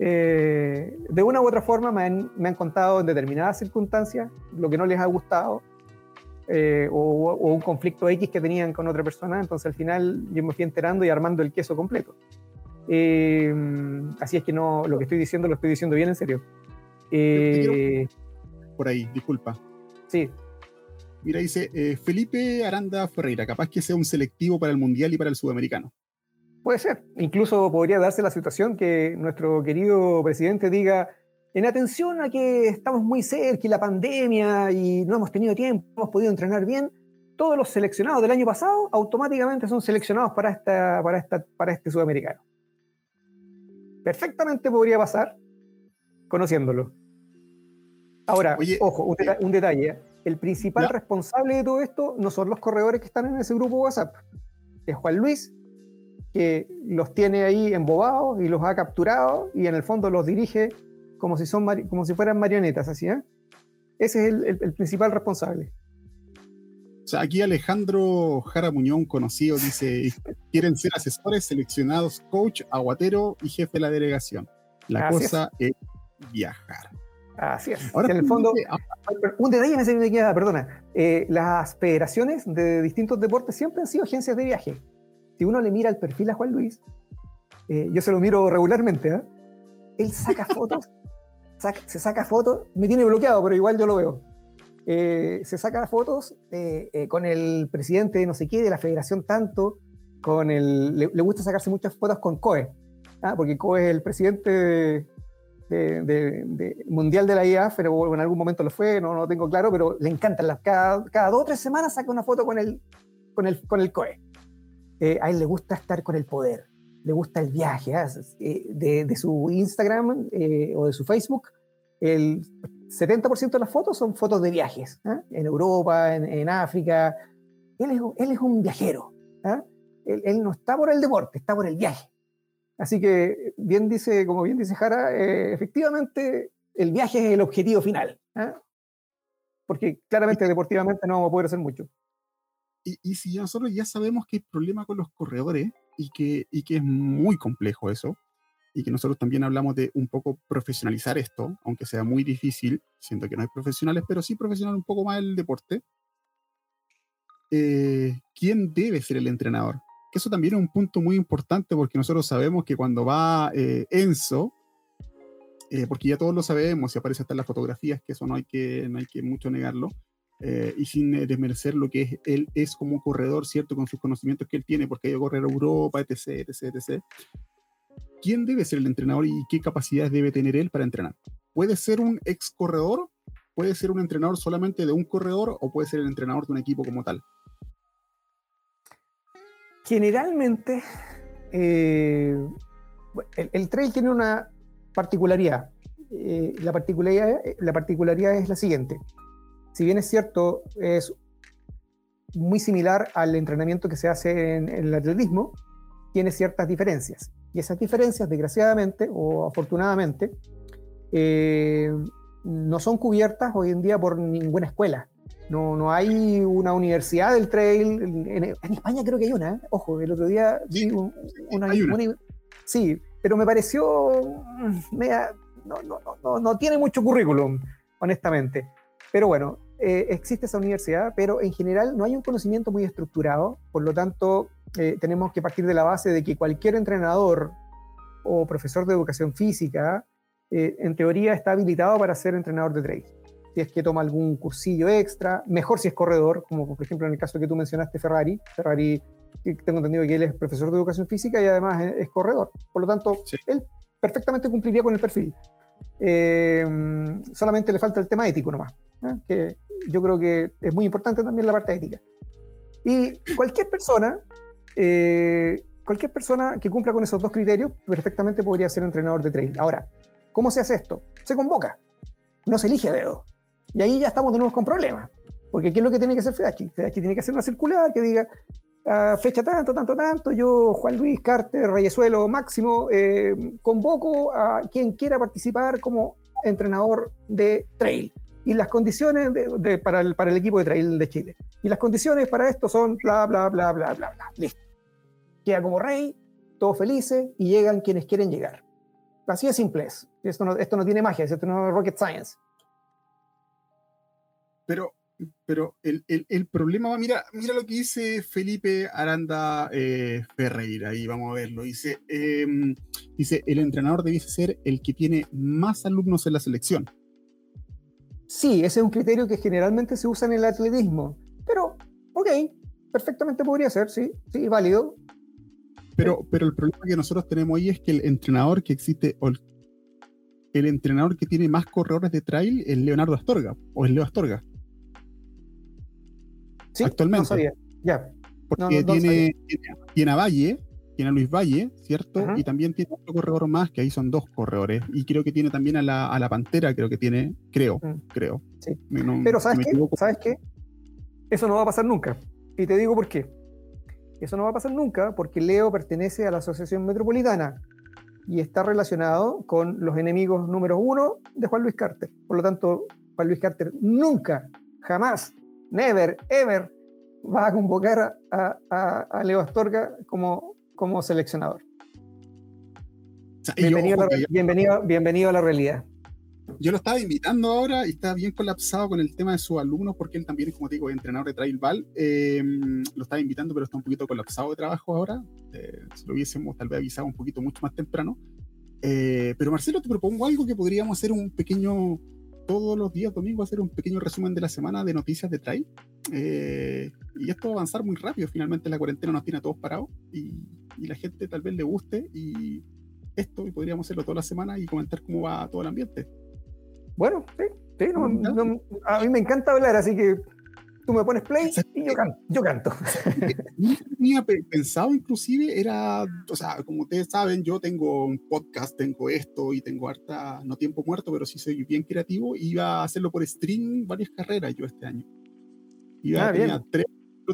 eh, de una u otra forma me han, me han, contado en determinadas circunstancias lo que no les ha gustado eh, o, un conflicto X que tenían con otra persona, entonces al final yo me fui enterando y armando el queso completo. Eh, así es que no, lo que estoy diciendo lo estoy diciendo bien en serio. Por ahí, disculpa. Sí, Mira, dice eh, Felipe Aranda Ferreira, capaz que sea un selectivo para el Mundial y para el Sudamericano. Puede ser. Incluso podría darse la situación que nuestro querido presidente diga, en atención a que estamos muy cerca y la pandemia y no hemos tenido tiempo, no hemos podido entrenar bien, todos los seleccionados del año pasado automáticamente son seleccionados para, esta, para, esta, para este sudamericano. Perfectamente podría pasar conociéndolo. Ahora, ojo, un, un detalle el principal responsable de todo esto no son los corredores que están en ese grupo WhatsApp, es Juan Luis, que los tiene ahí embobados y los ha capturado y en el fondo los dirige como si, son como si fueran marionetas, así, ¿eh? Ese es el, principal responsable. Sea, aquí Alejandro Jara Muñón, conocido, dice, quieren ser asesores, seleccionados, coach, aguatero y jefe de la delegación. La cosa es viajar. Así es. Ahora, en el fondo, un detalle me se queda, perdona. Eh, las federaciones de distintos deportes siempre han sido agencias de viaje. Si uno le mira el perfil a Juan Luis, eh, yo se lo miro regularmente, ¿eh? él saca <laughs> fotos, se saca fotos, me tiene bloqueado, pero igual yo lo veo. Se saca fotos con el presidente de no sé qué, de la federación tanto, con el, le, gusta sacarse muchas fotos con COE, ¿ah? porque COE es el presidente de, mundial de la IAF, pero en algún momento lo fue, no, no lo tengo claro, pero le encantan. Las, cada, cada dos o tres semanas saca una foto con el, con el, con el COE. Eh, a él le gusta estar con el poder, le gusta el viaje. ¿ah? Eh, de, de, su Instagram eh, o de su Facebook, el 70% de las fotos son fotos de viajes, ¿ah? en Europa, en, en África. Él es, él es un viajero. ¿ah? Él, él no está por el deporte, está por el viaje. Así que, bien dice, como bien dice Jara, eh, efectivamente el viaje es el objetivo final. ¿eh? Porque claramente deportivamente no vamos a poder hacer mucho. Y, y, si nosotros ya sabemos que hay problema con los corredores y que, y que es muy complejo eso, y que nosotros también hablamos de un poco profesionalizar esto, aunque sea muy difícil, siento que no hay profesionales, pero sí profesional un poco más el deporte, eh, ¿quién debe ser el entrenador? eso también es un punto muy importante porque nosotros sabemos que cuando va eh, Enzo, eh, porque ya todos lo sabemos, y aparece hasta en las fotografías, que eso no hay que, no hay que mucho negarlo, eh, y sin desmerecer lo que es, él es como corredor, ¿cierto? Con sus conocimientos que él tiene, porque ha ido a correr a Europa, etc., etc., etc. ¿Quién debe ser el entrenador y qué capacidades debe tener él para entrenar? ¿Puede ser un ex corredor? ¿Puede ser un entrenador solamente de un corredor o puede ser el entrenador de un equipo como tal? Generalmente, eh, el, trail tiene una particularidad. Eh, la, particularidad. La particularidad es la siguiente. Si bien es cierto, es muy similar al entrenamiento que se hace en, el atletismo, tiene ciertas diferencias. Y esas diferencias, desgraciadamente o afortunadamente, eh, no son cubiertas hoy en día por ninguna escuela. No, no hay una universidad del trail. En, España creo que hay una. ¿eh? Ojo, el otro día vi una, Sí, pero me pareció. Mm, no, no, no, no, tiene mucho currículum, honestamente. Pero bueno, eh, existe esa universidad, pero en general no hay un conocimiento muy estructurado. Por lo tanto, eh, tenemos que partir de la base de que cualquier entrenador o profesor de educación física, en teoría, está habilitado para ser entrenador de trail si es que toma algún cursillo extra, mejor si es corredor, como por ejemplo en el caso que tú mencionaste Ferrari. Ferrari, tengo entendido que él es profesor de educación física y además es, corredor. Por lo tanto, él perfectamente cumpliría con el perfil. Eh, solamente le falta el tema ético nomás, ¿eh? que yo creo que es muy importante también la parte ética. Y cualquier persona, eh, cualquier persona que cumpla con esos dos criterios, perfectamente podría ser entrenador de trail. Ahora, ¿cómo se hace esto? Se convoca, no se elige a dedo. Y ahí ya estamos de nuevo con problemas. Porque ¿qué es lo que tiene que hacer FEDACHI? FEDACHI tiene que hacer una circular que diga ah, fecha tanto, tanto, tanto, yo, Juan Luis Carter, Reyesuelo Máximo, eh, convoco a quien quiera participar como entrenador de trail. Y las condiciones para, el, para el equipo de trail de Chile. Y las condiciones para esto son bla, bla, bla, bla, bla, bla. Listo. Queda como rey, todos felices y llegan quienes quieren llegar. Así de simple es. Esto no, esto no tiene magia, esto no es rocket science. Pero, pero el, el, problema va, mira, mira lo que dice Felipe Aranda eh, Ferreira, y vamos a verlo. Dice, em, dice, el entrenador debe ser el que tiene más alumnos en la selección. Sí, ese es un criterio que generalmente se usa en el atletismo, pero, ok, perfectamente podría ser, sí, sí, válido. Pero, pero el problema que nosotros tenemos ahí es que el entrenador que existe, o el, entrenador que tiene más corredores de trail es Leonardo Astorga, o es Leo Astorga. Actualmente. Ya. Porque tiene, tiene, a Valle, tiene a Luis Valle, ¿cierto? Y también tiene otro corredor más, que ahí son dos corredores. Y creo que tiene también a la, a la Pantera, creo que tiene, creo, mm. creo. Sí. Pero ¿sabes qué? ¿Sabes qué? Eso no va a pasar nunca. Y te digo por qué. Eso no va a pasar nunca porque Leo pertenece a la Asociación Metropolitana y está relacionado con los enemigos número uno de Juan Luis Carter. Por lo tanto, Juan Luis Carter nunca, jamás never, ever, va a convocar a, Leo Astorga como, como seleccionador. bienvenido, a bienvenido, a la realidad. Yo lo estaba invitando ahora y está bien colapsado con el tema de sus alumnos, porque él también, como te digo, es entrenador de Trail Ball. Eh, lo estaba invitando, pero está un poquito colapsado de trabajo ahora. Eh, si lo hubiésemos tal vez avisado un poquito mucho más temprano. Eh, pero Marcelo, te propongo algo que podríamos hacer un pequeño todos los días domingo hacer un pequeño resumen de la semana de noticias de trail. Eh, y esto va a avanzar muy rápido. Finalmente la cuarentena nos tiene a todos parados y, y, la gente tal vez le guste y esto y podríamos hacerlo toda la semana y comentar cómo va todo el ambiente. Bueno, sí, sí a mí me encanta hablar, así que tú me pones play y yo canto. Yo canto. <laughs> tenía pensado inclusive era, o sea, como ustedes saben, yo tengo un podcast, tengo esto y tengo harta, no tiempo muerto, pero sí soy bien creativo, iba a hacerlo por stream varias carreras yo este año. Iba, ah, tenía tres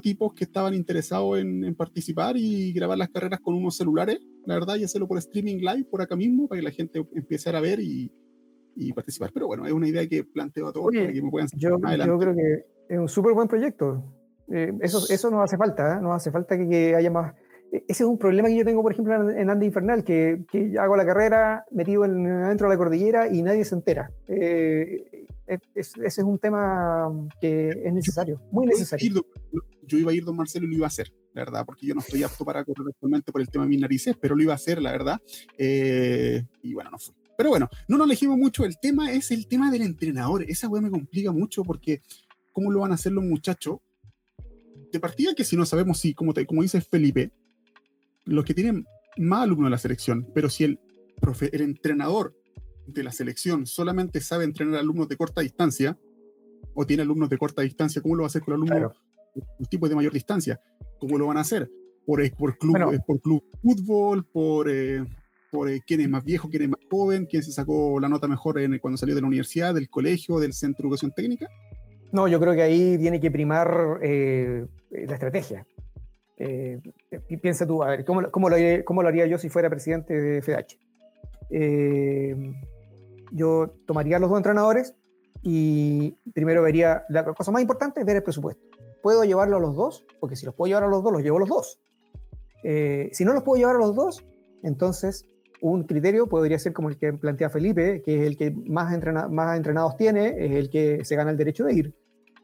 tipos que estaban interesados en, participar y grabar las carreras con unos celulares, la verdad, y hacerlo por streaming live por acá mismo para que la gente empiece a ver y, y participar. Pero bueno, es una idea que planteo a todos para que me puedan yo, yo creo que es un súper buen proyecto. Eh, eso, eso nos hace falta, ¿eh? nos hace falta que, haya más. E, ese es un problema que yo tengo, por ejemplo, en Anda Infernal, que, que hago la carrera metido en, dentro de la cordillera y nadie se entera. Eh, ese es un tema que es necesario, muy necesario. Yo iba a ir, don Marcelo, y lo iba a hacer, la verdad, porque yo no estoy apto para correr actualmente por el tema de mis narices, pero lo iba a hacer, la verdad. y bueno, no fui. Pero bueno, no nos elegimos mucho. El tema es el tema del entrenador. Esa weá me complica mucho porque cómo lo van a hacer los muchachos. De partida que si no sabemos si, como, como dice Felipe, los que tienen más alumnos en la selección, pero si el, profe, el entrenador de la selección solamente sabe entrenar alumnos de corta distancia, o tiene alumnos de corta distancia, ¿cómo lo va a hacer con alumnos los tipos de mayor distancia? ¿Cómo lo van a hacer? Por, por, club, eh, por club fútbol, por, eh, por quién es más viejo, quién es más joven, quién se sacó la nota mejor cuando salió de la universidad, del colegio, del centro de educación técnica. No, yo creo que ahí tiene que primar eh, la estrategia. Eh, piensa tú, a ver, ¿cómo, lo, haría, ¿cómo, lo, haría yo si fuera presidente de FDH? Eh, yo tomaría a los dos entrenadores y primero vería, la cosa más importante es ver el presupuesto. ¿Puedo llevarlo a los dos? Porque si los puedo llevar a los dos, los llevo a los dos. Eh, si no los puedo llevar a los dos, entonces un criterio podría ser como el que plantea Felipe, que es el que más, entrenados tiene, es el que se gana el derecho de ir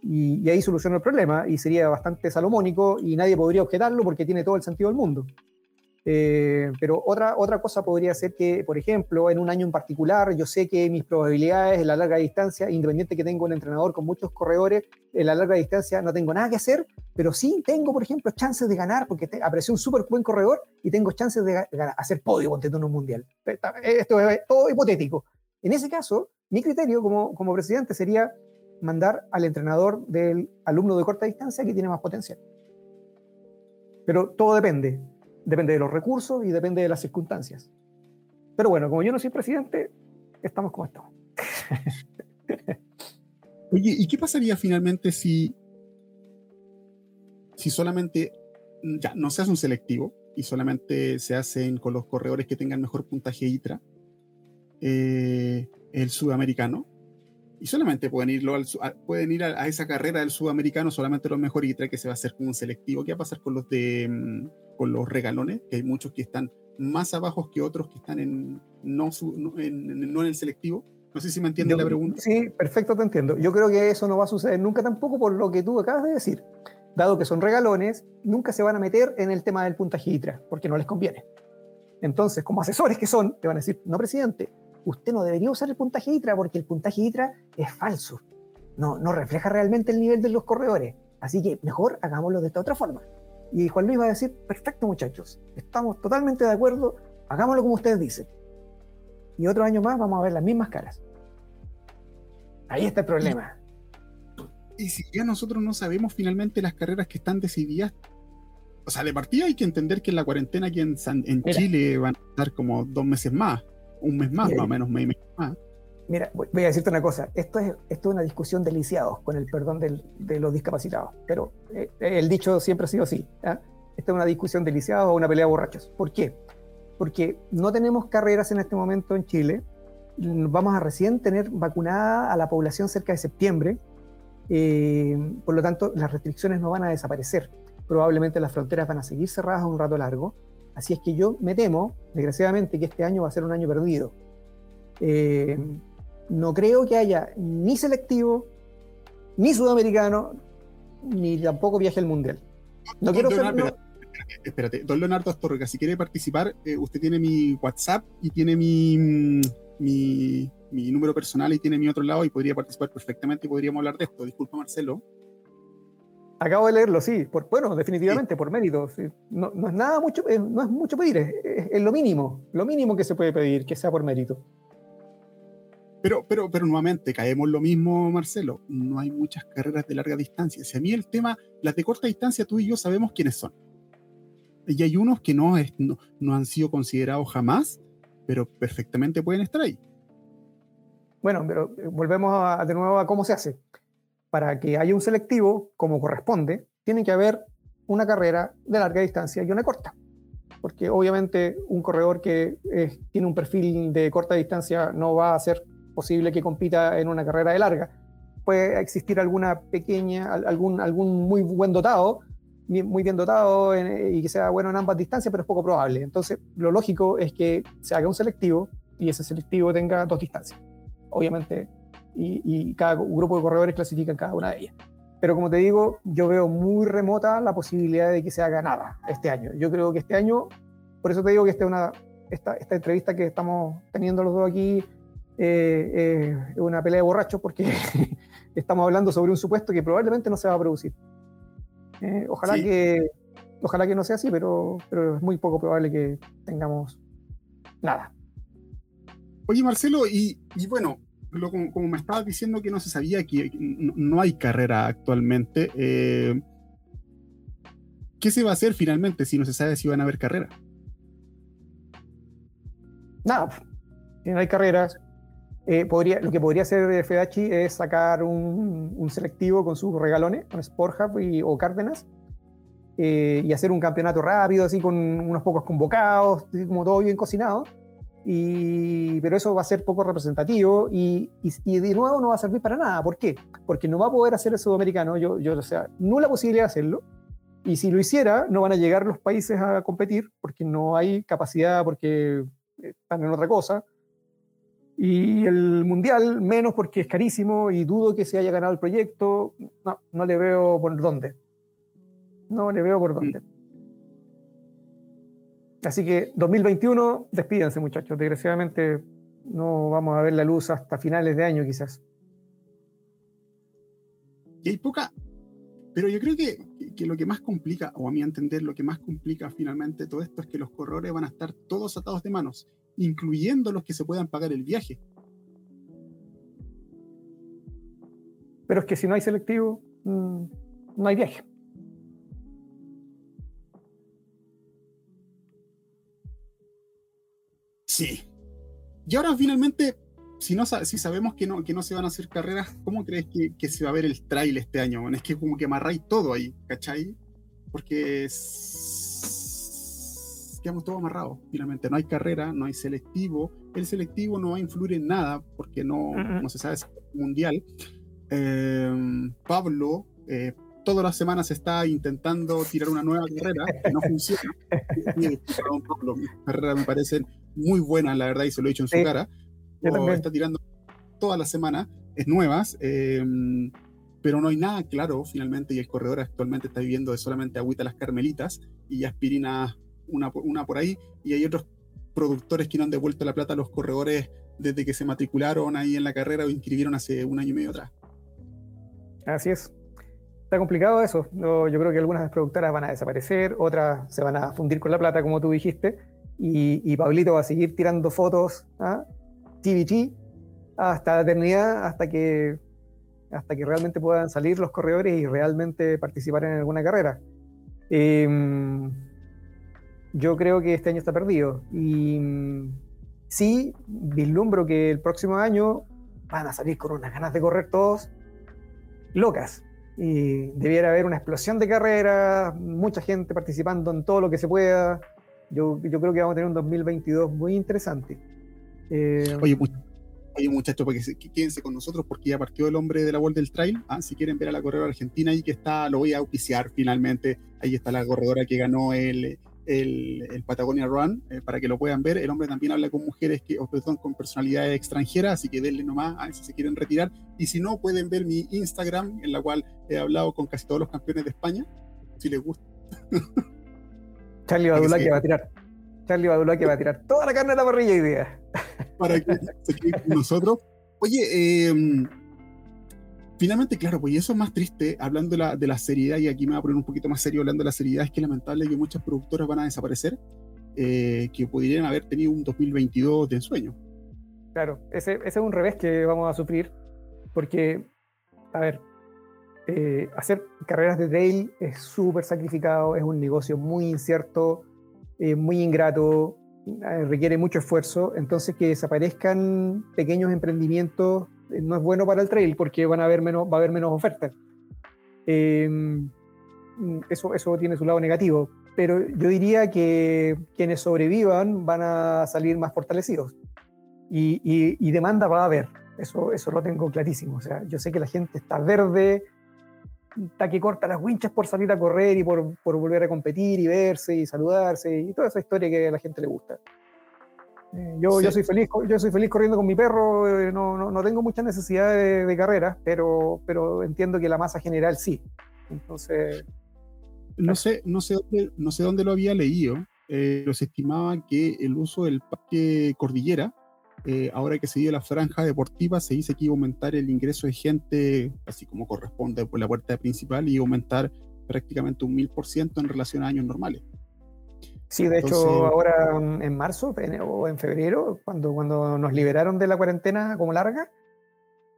y, ahí soluciona el problema y sería bastante salomónico y nadie podría objetarlo porque tiene todo el sentido del mundo. Eh, pero otra, otra cosa podría ser que, por ejemplo, en un año en particular, yo sé que mis probabilidades en la larga distancia, independiente que tengo un entrenador con muchos corredores, en la larga distancia no tengo nada que hacer, pero sí tengo, por ejemplo, chances de ganar porque apareció un súper buen corredor y tengo chances de hacer podio en un mundial. Esto es todo hipotético. En ese caso, mi criterio como, como presidente sería mandar al entrenador del alumno de corta distancia que tiene más potencial. Pero todo depende. Depende de los recursos y depende de las circunstancias. Pero bueno, como yo no soy presidente, estamos como estamos. <laughs> Oye, ¿y qué pasaría finalmente si, si solamente ya no se hace un selectivo y solamente se hacen con los corredores que tengan mejor puntaje ITRA, eh, el sudamericano? y solamente pueden, irlo al, pueden ir a, esa carrera del sudamericano solamente los mejores y que se va a hacer con un selectivo. ¿Qué va a pasar con los de mm, con los regalones? Que hay muchos que están más abajo que otros que están en no, en, no en el selectivo. No sé si me entiendes la pregunta. Sí, perfecto, te entiendo. Yo creo que eso no va a suceder nunca tampoco por lo que tú acabas de decir. Dado que son regalones, nunca se van a meter en el tema del puntaje ITRA, porque no les conviene. Entonces, como asesores que son, te van a decir, no, presidente, usted no debería usar el puntaje ITRA porque el puntaje ITRA es falso. No, no refleja realmente el nivel de los corredores. Así que mejor hagámoslo de esta otra forma. Y Juan Luis va a decir, perfecto muchachos, estamos totalmente de acuerdo, hagámoslo como ustedes dicen. Y otro año más vamos a ver las mismas caras. Ahí está el problema. Y, si ya nosotros no sabemos finalmente las carreras que están decididas, o sea, de partida hay que entender que en la cuarentena aquí en, en Chile van a estar como dos meses más un mes más, más o menos, mes más. Mira, voy a decirte una cosa, esto es, esto es una discusión de con el perdón de los discapacitados, pero eh, el dicho siempre ha sido así. ¿ah? Esta es una discusión de o una pelea de borrachos. ¿Por qué? Porque no tenemos carreras en este momento en Chile, vamos a recién tener vacunada a la población cerca de septiembre, eh, por lo tanto las restricciones no van a desaparecer, probablemente las fronteras van a seguir cerradas un rato largo, Así es que yo me temo, desgraciadamente, que este año va a ser un año perdido. Eh, no creo que haya ni selectivo, ni sudamericano, ni tampoco viaje al mundial. No quiero ser. Espérate, don Leonardo Astorga, si quiere participar, eh, usted tiene mi WhatsApp y tiene mi, mm, mi, mi, número personal y tiene mi otro lado y podría participar perfectamente y podríamos hablar de esto. Disculpa, Marcelo. Acabo de leerlo, sí. Por, bueno, definitivamente, por mérito. No, es nada mucho, eh, no es mucho pedir, es, lo mínimo, lo mínimo que se puede pedir, que sea por mérito. Pero, pero, pero nuevamente, caemos lo mismo, Marcelo. No hay muchas carreras de larga distancia. Si a mí el tema, las de corta distancia, tú y yo sabemos quiénes son. Y hay unos que no, no, han sido considerados jamás, pero perfectamente pueden estar ahí. Bueno, pero eh, volvemos de nuevo a cómo se hace para que haya un selectivo como corresponde, tiene que haber una carrera de larga distancia y una corta. Porque obviamente un corredor que tiene un perfil de corta distancia no va a ser posible que compita en una carrera de larga. Puede existir alguna pequeña, algún, algún muy buen dotado, muy bien dotado y que sea bueno en ambas distancias, pero es poco probable. Entonces, lo lógico es que se haga un selectivo y ese selectivo tenga dos distancias. Obviamente, y, cada grupo de corredores clasifica en cada una de ellas. Pero como te digo, yo veo muy remota la posibilidad de que se haga nada este año. Yo creo que este año, por eso te digo que esta, una, esta, esta entrevista que estamos teniendo los dos aquí eh, eh, es una pelea de borrachos porque <laughs> estamos hablando sobre un supuesto que probablemente no se va a producir. Eh, ojalá, que, ojalá que no sea así, pero, pero es muy poco probable que tengamos nada. Oye, Marcelo, y, y bueno, como, me estabas diciendo que no se sabía que no, hay carrera actualmente, eh, ¿qué se va a hacer finalmente si no se sabe si van a haber carrera? Nada, si no hay carreras, eh, podría, lo que podría hacer Fedachi es sacar un, selectivo con sus regalones, con Sport Hub y, o Cárdenas, eh, y hacer un campeonato rápido, así con unos pocos convocados, como todo bien cocinado. Y, pero eso va a ser poco representativo y, y, de nuevo no va a servir para nada. ¿Por qué? Porque no va a poder hacer el sudamericano, yo, yo, o sea, nula posibilidad de hacerlo. Y si lo hiciera, no van a llegar los países a competir porque no hay capacidad, porque están en otra cosa. Y el mundial, menos porque es carísimo y dudo que se haya ganado el proyecto. No, no le veo por dónde. No le veo por dónde. Así que 2021, despídense muchachos. Desgraciadamente no vamos a ver la luz hasta finales de año quizás. Y hay poca, pero yo creo que, que, lo que más complica, o a mi entender, lo que más complica finalmente todo esto es que los corredores van a estar todos atados de manos, incluyendo los que se puedan pagar el viaje. Pero es que si no hay selectivo, mm, no hay viaje. Sí. Y ahora finalmente, si, no, si sabemos que no, que no se van a hacer carreras, ¿cómo crees que, que se va a ver el trail este año? es que como que amarráis todo ahí, ¿cachai? Porque es... quedamos todo amarrados, finalmente. No hay carrera, no hay selectivo. El selectivo no va a influir en nada porque no, no se sabe si es mundial. Eh, Pablo eh, todas las semanas está intentando tirar una nueva carrera que no funciona. <laughs> Mi carrera me parece muy buena, la verdad, y se lo he dicho en su cara. está tirando todas las semanas, es nuevas, em, pero no hay nada claro finalmente, y el corredor actualmente está viviendo de solamente agüita las carmelitas y aspirina una, una por ahí, y hay otros productores que no han devuelto la plata a los corredores desde que se matricularon ahí en la carrera o inscribieron hace un año y medio atrás. Así es. Está complicado eso. yo creo que algunas productoras van a desaparecer, otras se van a fundir con la plata, como tú dijiste, y, Pablito va a seguir tirando fotos a TBT hasta la eternidad, hasta que, hasta que realmente puedan salir los corredores y realmente participar en alguna carrera. Em, yo creo que este año está perdido. Y sí, vislumbro que el próximo año van a salir con unas ganas de correr todos locas. Y debiera haber una explosión de carreras, mucha gente participando en todo lo que se pueda. Yo, yo creo que vamos a tener un 2022 muy interesante. Eh, oye, oye, muchachos, quédense con nosotros porque ya partió el hombre de la World del Trail. ¿ah? Si quieren ver a la corredora argentina, ahí que está, lo voy a auspiciar finalmente. Ahí está la corredora que ganó el, el, Patagonia Run, eh, para que lo puedan ver. El hombre también habla con mujeres que, o perdón, con personalidades extranjeras, así que denle nomás a si se quieren retirar. Y si no, pueden ver mi Instagram, en la cual he hablado con casi todos los campeones de España, si les gusta. <laughs> Charlie Badula que va a tirar. Charlie Badula que va a tirar toda la carne de la parrilla idea. Para que se queden con nosotros. Oye, eh, finalmente, claro, pues y eso es más triste, hablando de la, de la, seriedad, y aquí me voy a poner un poquito más serio hablando de la seriedad, es que lamentable que muchas productoras van a desaparecer, eh, que podrían haber tenido un 2022 de ensueño. Claro, ese, ese, es un revés que vamos a sufrir, porque, a ver, eh, hacer carreras de trail es súper sacrificado, es un negocio muy incierto, eh, muy ingrato, requiere mucho esfuerzo, entonces que desaparezcan pequeños emprendimientos no es bueno para el trail porque van a haber menos, va a haber menos ofertas. Em, eso, eso tiene su lado negativo, pero yo diría que quienes sobrevivan van a salir más fortalecidos y, y, demanda va a haber, eso, eso lo tengo clarísimo. O sea, yo sé que la gente está verde, está que corta las winchas por salir a correr y por, por volver a competir y verse y saludarse y toda esa historia que a la gente le gusta. Eh, yo, yo, soy feliz, yo soy feliz corriendo con mi perro, eh, no, no, no, tengo mucha necesidad de, de carrera, pero, pero entiendo que la masa general sí. Entonces. No sé, no sé, dónde, no sé dónde lo había leído, eh, pero se estimaba que el uso del parque Cordillera, ahora que se dio la franja deportiva, se dice que iba a aumentar el ingreso de gente, así como corresponde por la puerta principal, y aumentar prácticamente un mil por ciento en relación a años normales. Sí, de hecho, ahora en marzo o en febrero, cuando, cuando nos liberaron de la cuarentena como larga,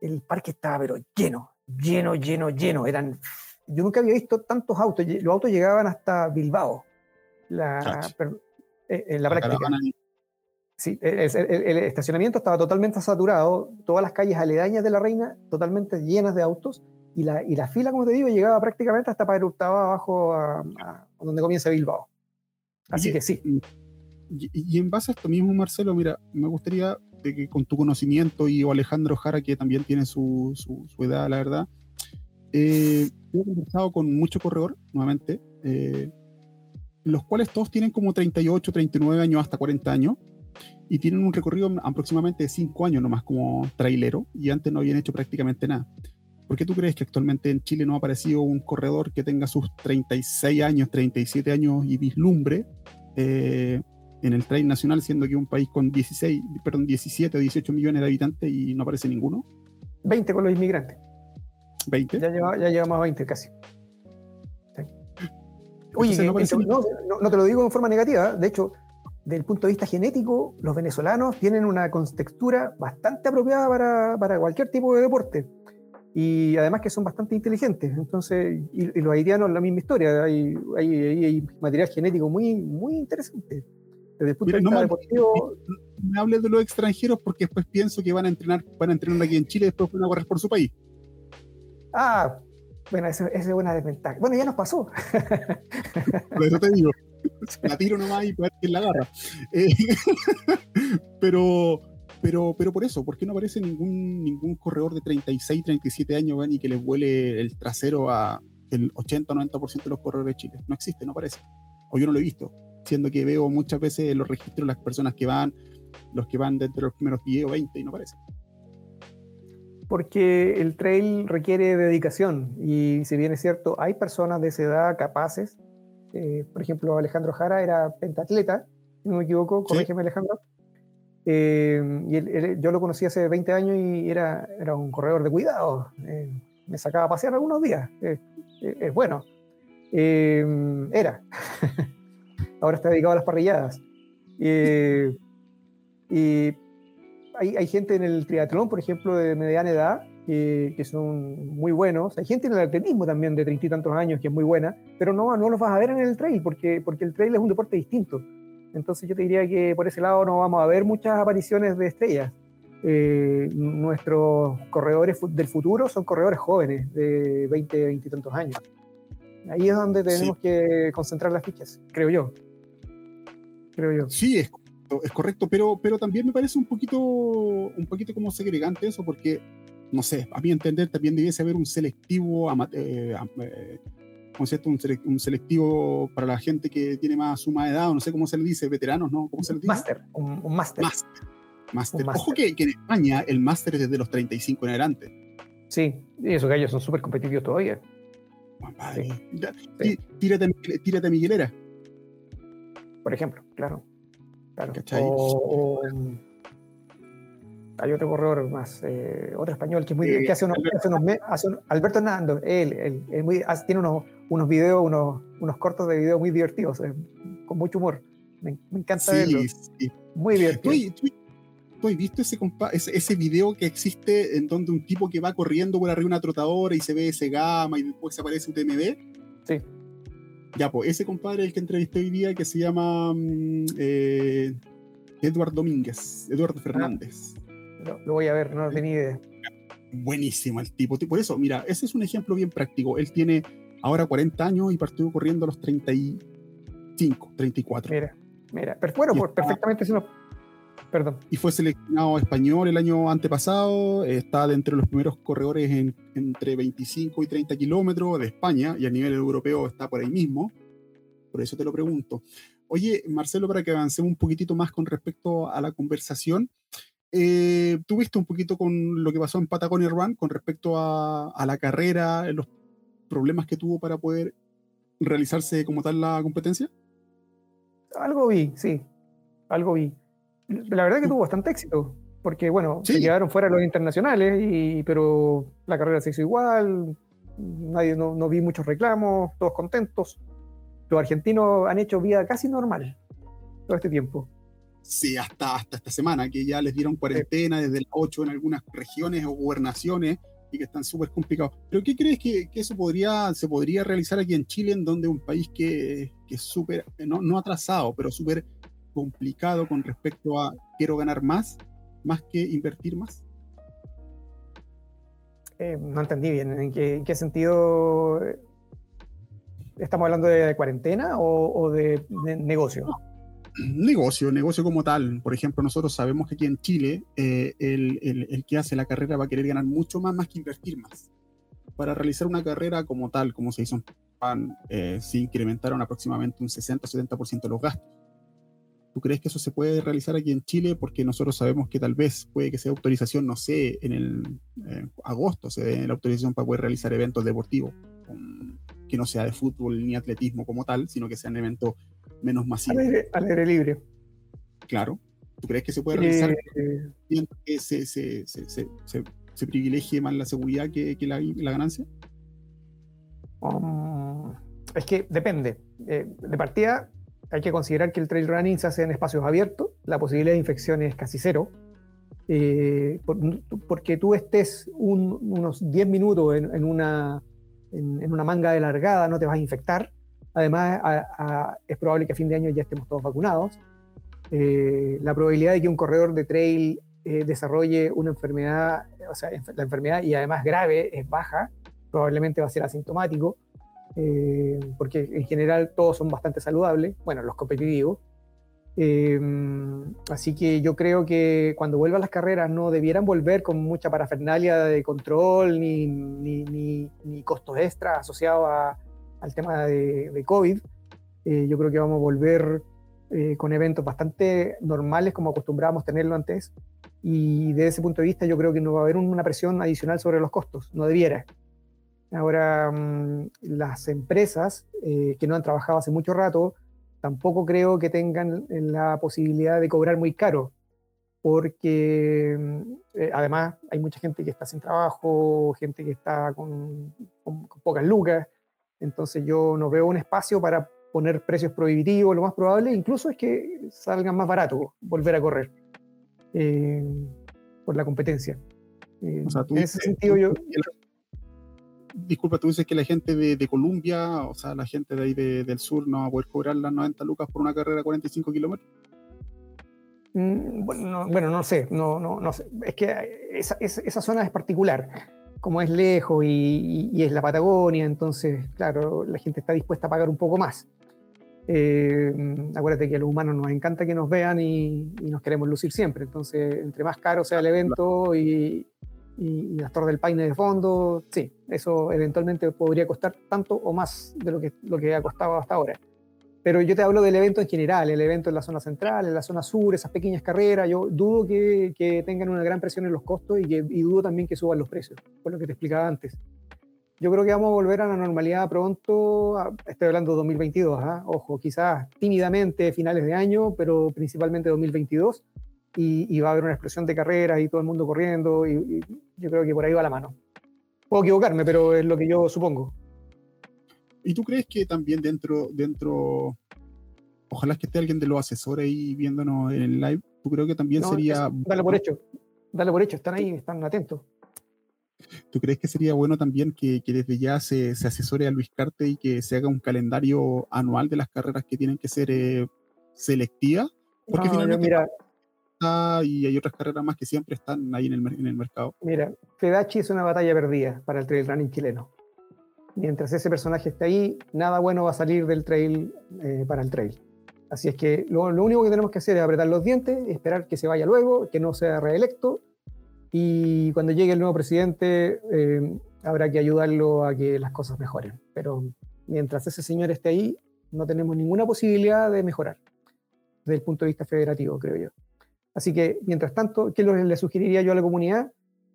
el parque estaba pero lleno, lleno, lleno, lleno. Eran, yo nunca había visto tantos autos. Los autos llegaban hasta Bilbao, la, eh, en la, práctica. Sí, el, estacionamiento estaba totalmente saturado, todas las calles aledañas de la Reina totalmente llenas de autos y la, y la fila, como te digo, llegaba prácticamente hasta para abajo a, donde comienza Bilbao. Así que sí. Y, en base a esto mismo, Marcelo, mira, me gustaría de que con tu conocimiento y o Alejandro Jara, que también tiene su, su, edad, la verdad, eh, he conversado con mucho corredor, nuevamente, eh, los cuales todos tienen como 38, 39 años, hasta 40 años, y tienen un recorrido aproximadamente de 5 años nomás como trailero, y antes no habían hecho prácticamente nada. ¿Por qué tú crees que actualmente en Chile no ha aparecido un corredor que tenga sus 36 años, 37 años y vislumbre eh, en el trail nacional, siendo que un país con 16, perdón, 17 o 18 millones de habitantes y no aparece ninguno? 20 con los inmigrantes. 20. Ya, lleva, ya llevamos a 20 casi. Oye, no, te lo digo en forma negativa, ¿eh? de hecho, desde el punto de vista genético, los venezolanos tienen una contextura bastante apropiada para, para cualquier tipo de deporte y además que son bastante inteligentes. Entonces, y, los haitianos la misma historia, hay, hay, hay, material genético muy, muy interesante. Desde el punto de vista deportivo. Me hables de los extranjeros porque después pienso que van a entrenar, van a entrenar aquí en Chile y después van a correr por su país. Ah, bueno, esa es una desventaja. Bueno, ya nos pasó. <laughs> Por eso te digo, <laughs> la tiro nomás y ver quién la agarra. Eh, <laughs> pero pero, pero por eso, ¿por qué no aparece ningún, ningún corredor de 36, 37 años y que les vuele el trasero a el 80 90% de los corredores de Chile? No existe, no aparece. O yo no lo he visto, siendo que veo muchas veces en los registros las personas que van, los que van desde los primeros 10 o 20 y no aparece. Porque el trail requiere dedicación y si bien es cierto, hay personas de esa edad capaces, eh, por ejemplo Alejandro Jara era pentatleta, si no me equivoco, corrígeme Alejandro, eh, y yo lo conocí hace 20 años y era, era un corredor de cuidado. Eh, me sacaba a pasear algunos días. Es bueno. Eh, era. <laughs> Ahora está dedicado a las parrilladas. y hay, hay, gente en el triatlón, por ejemplo, de mediana edad, que son muy buenos. Hay gente en el atletismo también de treinta y tantos años que es muy buena, pero no, no los vas a ver en el trail porque, porque el trail es un deporte distinto. Entonces yo te diría que por ese lado no vamos a ver muchas apariciones de estrellas. Eh, nuestros corredores del futuro son corredores jóvenes, de 20, 20 y tantos años. Ahí es donde tenemos que concentrar las fichas, creo yo. Creo yo. Sí, es, es correcto, pero, pero también me parece un poquito, un poquito como segregante eso, porque, no sé, a mi entender también debiese haber un selectivo eh, eh, un, selectivo para la gente que tiene más suma de edad, o no sé cómo se le dice, veteranos, ¿no? ¿Cómo se le dice? Máster, un máster. Máster. Ojo que, en España el máster es desde los 35 en adelante. Sí, y esos gallos son súper competitivos todavía. Tírate, tírate a Miguelera. Por ejemplo, claro. claro. O, hay otro corredor más, eh, otro español que, es muy, que hace unos, hace unos Alberto Hernando, él, él, muy, tiene unos, unos videos, unos, unos cortos de video muy divertidos, eh, con mucho humor. Me, encanta verlo. Muy divertido. ¿Tú, has visto ese, ese, ese, video que existe en donde un tipo que va corriendo por arriba de una trotadora y se ve ese gama y después aparece un TMB? Sí. Ya, pues ese compadre el que entrevisté hoy día que se llama mm, eh, Eduardo Domínguez, Eduardo Fernández. Lo voy a ver, no tenía idea. Buenísimo el tipo. Por eso, mira, ese es un ejemplo bien práctico. Él tiene ahora 40 años y partió corriendo a los 35, 34. Mira, mira, pero bueno, pues, perfectamente Perdón. Y fue seleccionado español el año antepasado, está de los primeros corredores en, entre 25 y 30 kilómetros de España y a nivel europeo está por ahí mismo. Por eso te lo pregunto. Oye, Marcelo, para que avancemos un poquitito más con respecto a la conversación, eh, tuviste un poquito con lo que pasó en Patagonia Run con respecto a, a la carrera, los problemas que tuvo para poder realizarse como tal la competencia? Algo vi, sí, algo vi. La verdad que tuvo bastante éxito, porque bueno, se quedaron fuera los internacionales, y, pero la carrera se hizo igual, nadie, no, no vi muchos reclamos, todos contentos. Los argentinos han hecho vida casi normal todo este tiempo. Sí, hasta, hasta esta semana, que ya les dieron cuarentena desde las 8 en algunas regiones o gobernaciones y que están súper complicados. ¿Pero qué crees que, eso podría, se podría realizar aquí en Chile, en donde un país que, que es súper, no, no atrasado, pero súper complicado con respecto a quiero ganar más, más que invertir más? Eh, no entendí bien, ¿en qué, sentido estamos hablando de cuarentena o, de, negocio? Negocio, negocio como tal. Por ejemplo, nosotros sabemos que aquí en Chile el, el, que hace la carrera va a querer ganar mucho más, más que invertir más. Para realizar una carrera como tal, como se hizo en PAN, se incrementaron aproximadamente un 60-70% de los gastos ¿Tú crees que eso se puede realizar aquí en Chile? Porque nosotros sabemos que tal vez puede que sea autorización, no sé, en el eh, agosto se dé la autorización para poder realizar eventos deportivos, que no sea de fútbol ni atletismo como tal, sino que sean eventos menos masivos. Al aire, libre. Claro. ¿Tú crees que se puede realizar? Eh, que se, se, se, se, privilegie más la seguridad que, que la, la, ganancia? Um, es que depende. Eh, de partida, hay que considerar que el trail running se hace en espacios abiertos, la posibilidad de infección es casi cero, eh, porque tú estés unos 10 minutos en, una, en, una manga de largada, no te vas a infectar. Además, es probable que a fin de año ya estemos todos vacunados. Eh, la probabilidad de que un corredor de trail eh, desarrolle una enfermedad, o sea, la enfermedad y además grave es baja, probablemente va a ser asintomático. Eh, porque en general todos son bastante saludables, bueno, los competitivos. Eh, así que yo creo que cuando vuelvan las carreras no debieran volver con mucha parafernalia de control ni, ni, ni, costos extra asociados al tema de, COVID. Eh, yo creo que vamos a volver con eventos bastante normales como acostumbrábamos tenerlo antes. Y desde ese punto de vista yo creo que no va a haber una presión adicional sobre los costos, no debiera. Ahora, mm, las empresas eh, que no han trabajado hace mucho rato, tampoco creo que tengan la posibilidad de cobrar muy caro, porque mm, eh, además hay mucha gente que está sin trabajo, gente que está con, pocas lucas, entonces yo no veo un espacio para poner precios prohibitivos, lo más probable incluso es que salgan más baratos volver a correr eh, por la competencia. en ese sentido yo disculpa, tú dices que la gente de, Colombia, o sea, la gente de ahí del sur no va a poder cobrar las 90 lucas por una carrera de 45 kilómetros. Mm, bueno, no, sé, no, no, no sé. Es que esa, esa, zona es particular, como es lejos y, es la Patagonia, entonces, claro, la gente está dispuesta a pagar un poco más. Eh, acuérdate que a los humanos nos encanta que nos vean y, nos queremos lucir siempre, entonces, entre más caro sea el evento y, y, las del Paine de fondo, sí, eso eventualmente podría costar tanto o más de lo que, lo que ha costado hasta ahora. Pero yo te hablo del evento en general, el evento en la zona central, en la zona sur, esas pequeñas carreras, yo dudo que, que tengan una gran presión en los costos y, que, dudo también que suban los precios, por lo que te explicaba antes. Yo creo que vamos a volver a la normalidad pronto, estoy hablando de 2022, ¿ah? ojo, quizás tímidamente finales de año, pero principalmente 2022 y, va a haber una explosión de carreras y todo el mundo corriendo y, yo creo que por ahí va la mano. Puedo equivocarme, pero es lo que yo supongo. ¿Y tú crees que también dentro, dentro, ojalá que esté alguien de los asesores ahí viéndonos en live, tú creo que también sería... dale por hecho, dale por hecho, están ahí, están atentos. ¿Tú crees que sería bueno también que, que desde ya se, se, asesore a Luis Carte y que se haga un calendario anual de las carreras que tienen que ser eh, selectivas? Porque finalmente mira, y hay otras carreras más que siempre están ahí en el, en el mercado. Mira, Fedachi es una batalla perdida para el trail running chileno. Mientras ese personaje esté ahí, nada bueno va a salir del trail eh, para el trail. Así es que lo, único que tenemos que hacer es apretar los dientes, esperar que se vaya luego, que no sea reelecto, y cuando llegue el nuevo presidente eh, habrá que ayudarlo a que las cosas mejoren. Pero mientras ese señor esté ahí, no tenemos ninguna posibilidad de mejorar desde el punto de vista federativo, creo yo. Así que, mientras tanto, ¿qué le sugeriría yo a la comunidad?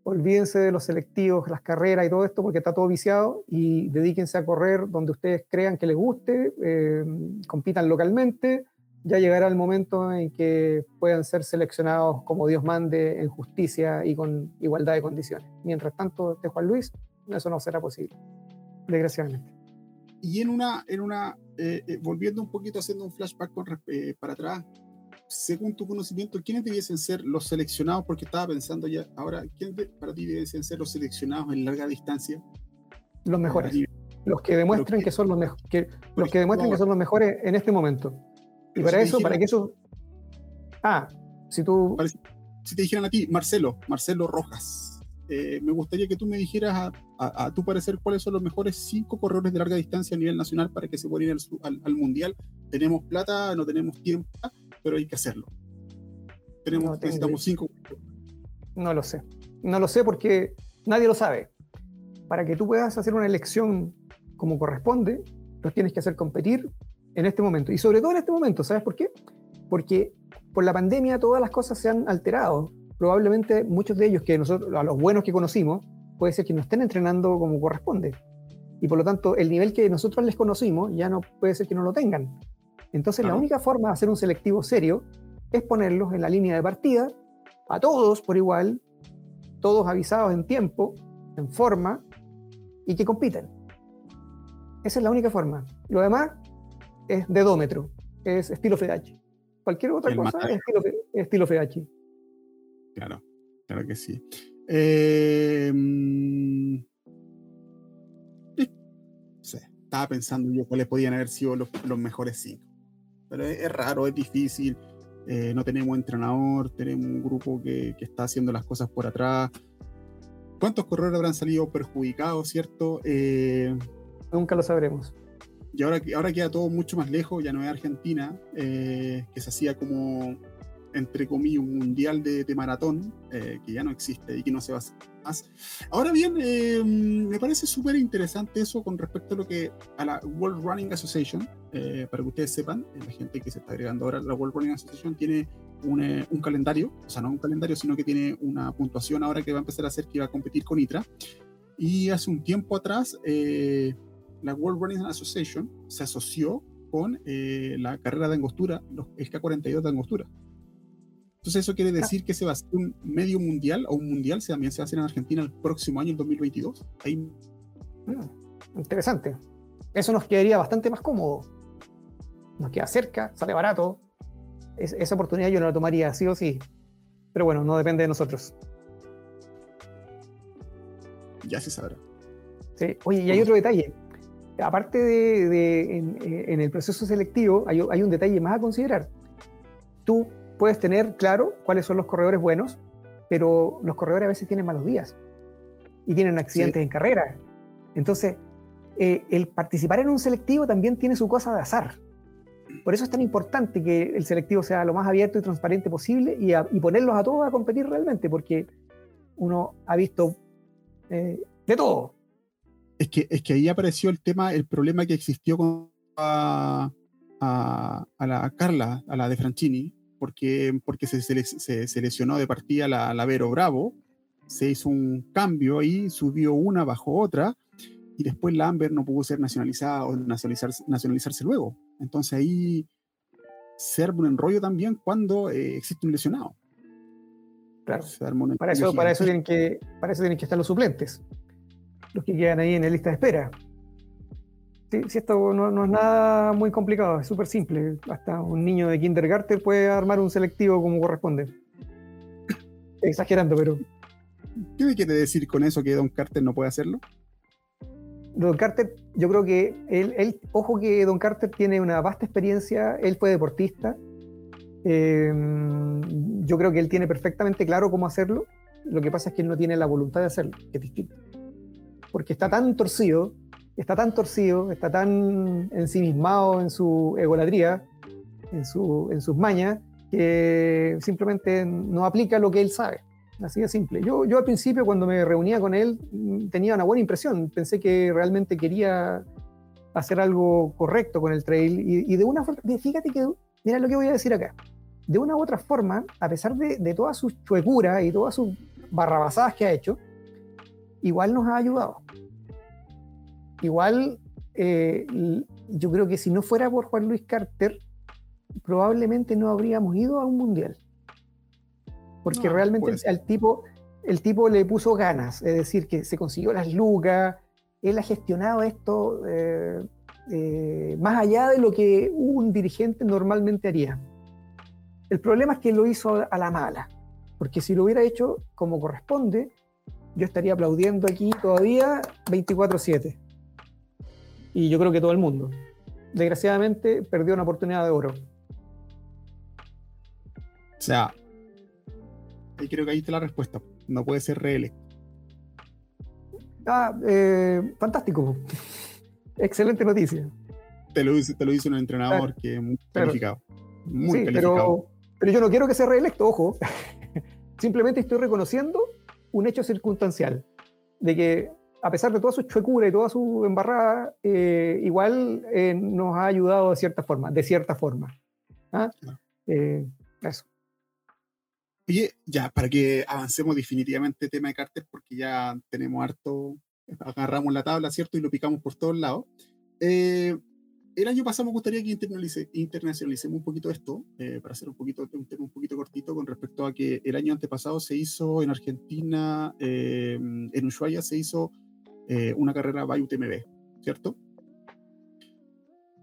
Olvídense de los selectivos, las carreras y todo esto, porque está todo viciado, y dedíquense a correr donde ustedes crean que les guste, eh, compitan localmente. Ya llegará el momento en que puedan ser seleccionados como Dios mande, en justicia y con igualdad de condiciones. Mientras tanto, de Juan Luis, eso no será posible, desgraciadamente. Y en una, en una eh, eh, volviendo un poquito, haciendo un flashback para atrás, según tu conocimiento, ¿quiénes debiesen ser los seleccionados? Porque estaba pensando ya, ahora, ¿quiénes para ti debiesen ser los seleccionados en larga distancia? Los mejores. Los que demuestren que, son los mejores. Que, los que demuestren que son los mejores en este momento. Y para eso, para que eso. Ah, si tú. Si te dijeran a ti, Marcelo, Marcelo Rojas, eh, me gustaría que tú me dijeras a, tu parecer cuáles son los mejores cinco corredores de larga distancia a nivel nacional para que se puedan ir al, Mundial. Tenemos plata, no tenemos tiempo, pero hay que hacerlo. Tenemos, necesitamos cinco. No lo sé. No lo sé porque nadie lo sabe. Para que tú puedas hacer una elección como corresponde, los tienes que hacer competir en este momento. Y sobre todo en este momento, ¿sabes por qué? Porque por la pandemia todas las cosas se han alterado. Probablemente muchos de ellos, que nosotros, a los buenos que conocimos, puede ser que no estén entrenando como corresponde. Y por lo tanto, el nivel que nosotros les conocimos ya no puede ser que no lo tengan. Entonces, la única forma de hacer un selectivo serio es ponerlos en la línea de partida, a todos por igual, todos avisados en tiempo, en forma, y que compiten. Esa es la única forma. Lo demás es dedómetro, es estilo FEDACHI. Cualquier otra cosa es estilo, estilo FEDACHI. Claro, claro que sí. Eh, estaba pensando yo cuáles podían haber sido los, mejores cinco. Pero es, raro, es difícil. Eh, no tenemos entrenador, tenemos un grupo que, que, está haciendo las cosas por atrás. ¿Cuántos corredores habrán salido perjudicados, cierto? Eh, Nunca lo sabremos. Y ahora, ahora queda todo mucho más lejos, ya no es Argentina, eh, que se hacía como, entre comillas, un mundial de, maratón, eh, que ya no existe y que no se va a hacer Ahora bien, eh, me parece súper interesante eso con respecto a lo que a la World Running Association, para que ustedes sepan, la gente que se está agregando ahora, la World Running Association tiene un, un, calendario, o sea, no un calendario, sino que tiene una puntuación ahora que va a empezar a hacer que va a competir con ITRA. Y hace un tiempo atrás, la World Running Association se asoció con eh, la carrera de angostura, los SK42 de angostura. Entonces eso quiere decir que se va a hacer un medio mundial o un mundial también se va a hacer en Argentina el próximo año, el 2022. Ahí... Mm, interesante. Eso nos quedaría bastante más cómodo. Nos queda cerca, sale barato. esa oportunidad yo no la tomaría sí o sí. Pero bueno, no depende de nosotros. Ya se sabrá. Sí. Oye, y hay otro detalle aparte de, eh, en, el proceso selectivo, hay, un detalle más a considerar. Tú puedes tener claro cuáles son los corredores buenos, pero los corredores a veces tienen malos días y tienen accidentes en carrera. Entonces, eh, el participar en un selectivo también tiene su cosa de azar. Por eso es tan importante que el selectivo sea lo más abierto y transparente posible y, ponerlos a todos a competir realmente, porque uno ha visto eh, de todo es que, es que ahí apareció el tema, el problema que existió con a, la Carla, a la de Franchini, porque, porque se, se, lesionó de partida la, la, Vero Bravo, se hizo un cambio ahí, subió una, bajó otra, y después la Amber no pudo ser nacionalizada o nacionalizarse, nacionalizarse luego. Entonces ahí se arma un enrollo también cuando eh, existe un lesionado. Claro. Para eso, para, eso tienen que, para eso tienen que estar los suplentes los que quedan ahí en la lista de espera. Si esto no, es nada muy complicado, es súper simple. Hasta un niño de kindergarten puede armar un selectivo como corresponde. <coughs> Exagerando, pero. ¿Qué me quiere decir con eso que Don Carter no puede hacerlo? Don Carter, yo creo que él, ojo que Don Carter tiene una vasta experiencia, él fue deportista. Eh, yo creo que él tiene perfectamente claro cómo hacerlo. Lo que pasa es que él no tiene la voluntad de hacerlo, que es distinto porque está tan torcido, está tan torcido, está tan ensimismado en su egolatría, en, su, en sus mañas, que simplemente no aplica lo que él sabe. Así de simple. Yo, yo al principio cuando me reunía con él tenía una buena impresión, pensé que realmente quería hacer algo correcto con el trail y, de una forma, fíjate que, mira lo que voy a decir acá, de una u otra forma, a pesar de, de toda su chuecura y todas sus barrabasadas que ha hecho, igual nos ha ayudado. Igual, eh, yo creo que si no fuera por Juan Luis Carter, probablemente no habríamos ido a un mundial. Porque realmente al tipo, el tipo le puso ganas, es decir, que se consiguió las lucas, él ha gestionado esto eh, eh, más allá de lo que un dirigente normalmente haría. El problema es que lo hizo a la mala, porque si lo hubiera hecho como corresponde, yo estaría aplaudiendo aquí todavía 24/7. Y yo creo que todo el mundo. Desgraciadamente perdió una oportunidad de oro. O sea, ahí creo que ahí está la respuesta. No puede ser reelecto. Ah, eh, fantástico. <laughs> Excelente noticia. Te lo, te lo dice un entrenador que es muy calificado. Muy sí, calificado. Pero, pero yo no quiero que sea reelecto, ojo. <laughs> Simplemente estoy reconociendo un hecho circunstancial de que a pesar de toda su chuecura y toda su embarrada, eh, igual eh, nos ha ayudado de cierta forma, de cierta forma. ¿Ah? Eh, eso. Oye, ya, para que avancemos definitivamente el tema de Carter, porque ya tenemos harto, agarramos la tabla, ¿cierto? Y lo picamos por todos lados. el año pasado me gustaría que internacionalicemos un poquito esto, para hacer un poquito un tema un poquito cortito con respecto a que el año antepasado se hizo en Argentina, en Ushuaia se hizo eh, una carrera by UTMB, ¿cierto?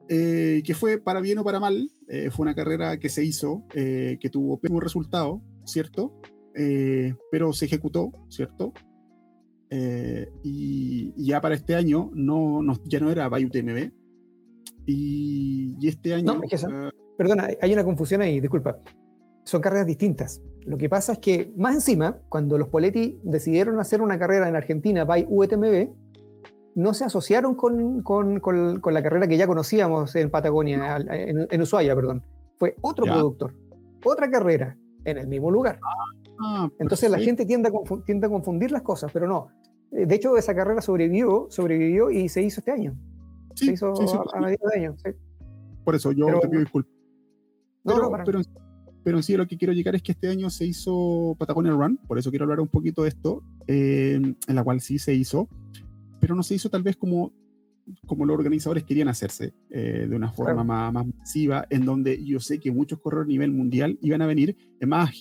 Eh, que fue para bien o para mal, eh, fue una carrera que se hizo, que tuvo un resultado, ¿cierto? pero se ejecutó, ¿cierto? Y, ya para este año no, ya no era by UTMB. Y, este año... No, perdona, hay una confusión ahí, disculpa. Son carreras distintas. Lo que pasa es que, más encima, cuando los Poletti decidieron hacer una carrera en Argentina by UTMB, no se asociaron con, con, con, la carrera que ya conocíamos en Patagonia, en, Ushuaia, perdón. Fue otro productor, otra carrera, en el mismo lugar. Ah, Entonces la gente tiende a, tiende a confundir las cosas, pero no. Eh, de hecho, esa carrera sobrevivió, sobrevivió y se hizo este año. se hizo a, mediados de año. Por eso yo te pido disculpas. Pero, pero, pero en sí lo que quiero llegar es que este año se hizo Patagonia Run, por eso quiero hablar un poquito de esto, eh, en la cual sí se hizo, pero no se hizo tal vez como, como los organizadores querían hacerse, eh, de una forma más, más, masiva, en donde yo sé que muchos corredores a nivel mundial iban a venir, es más,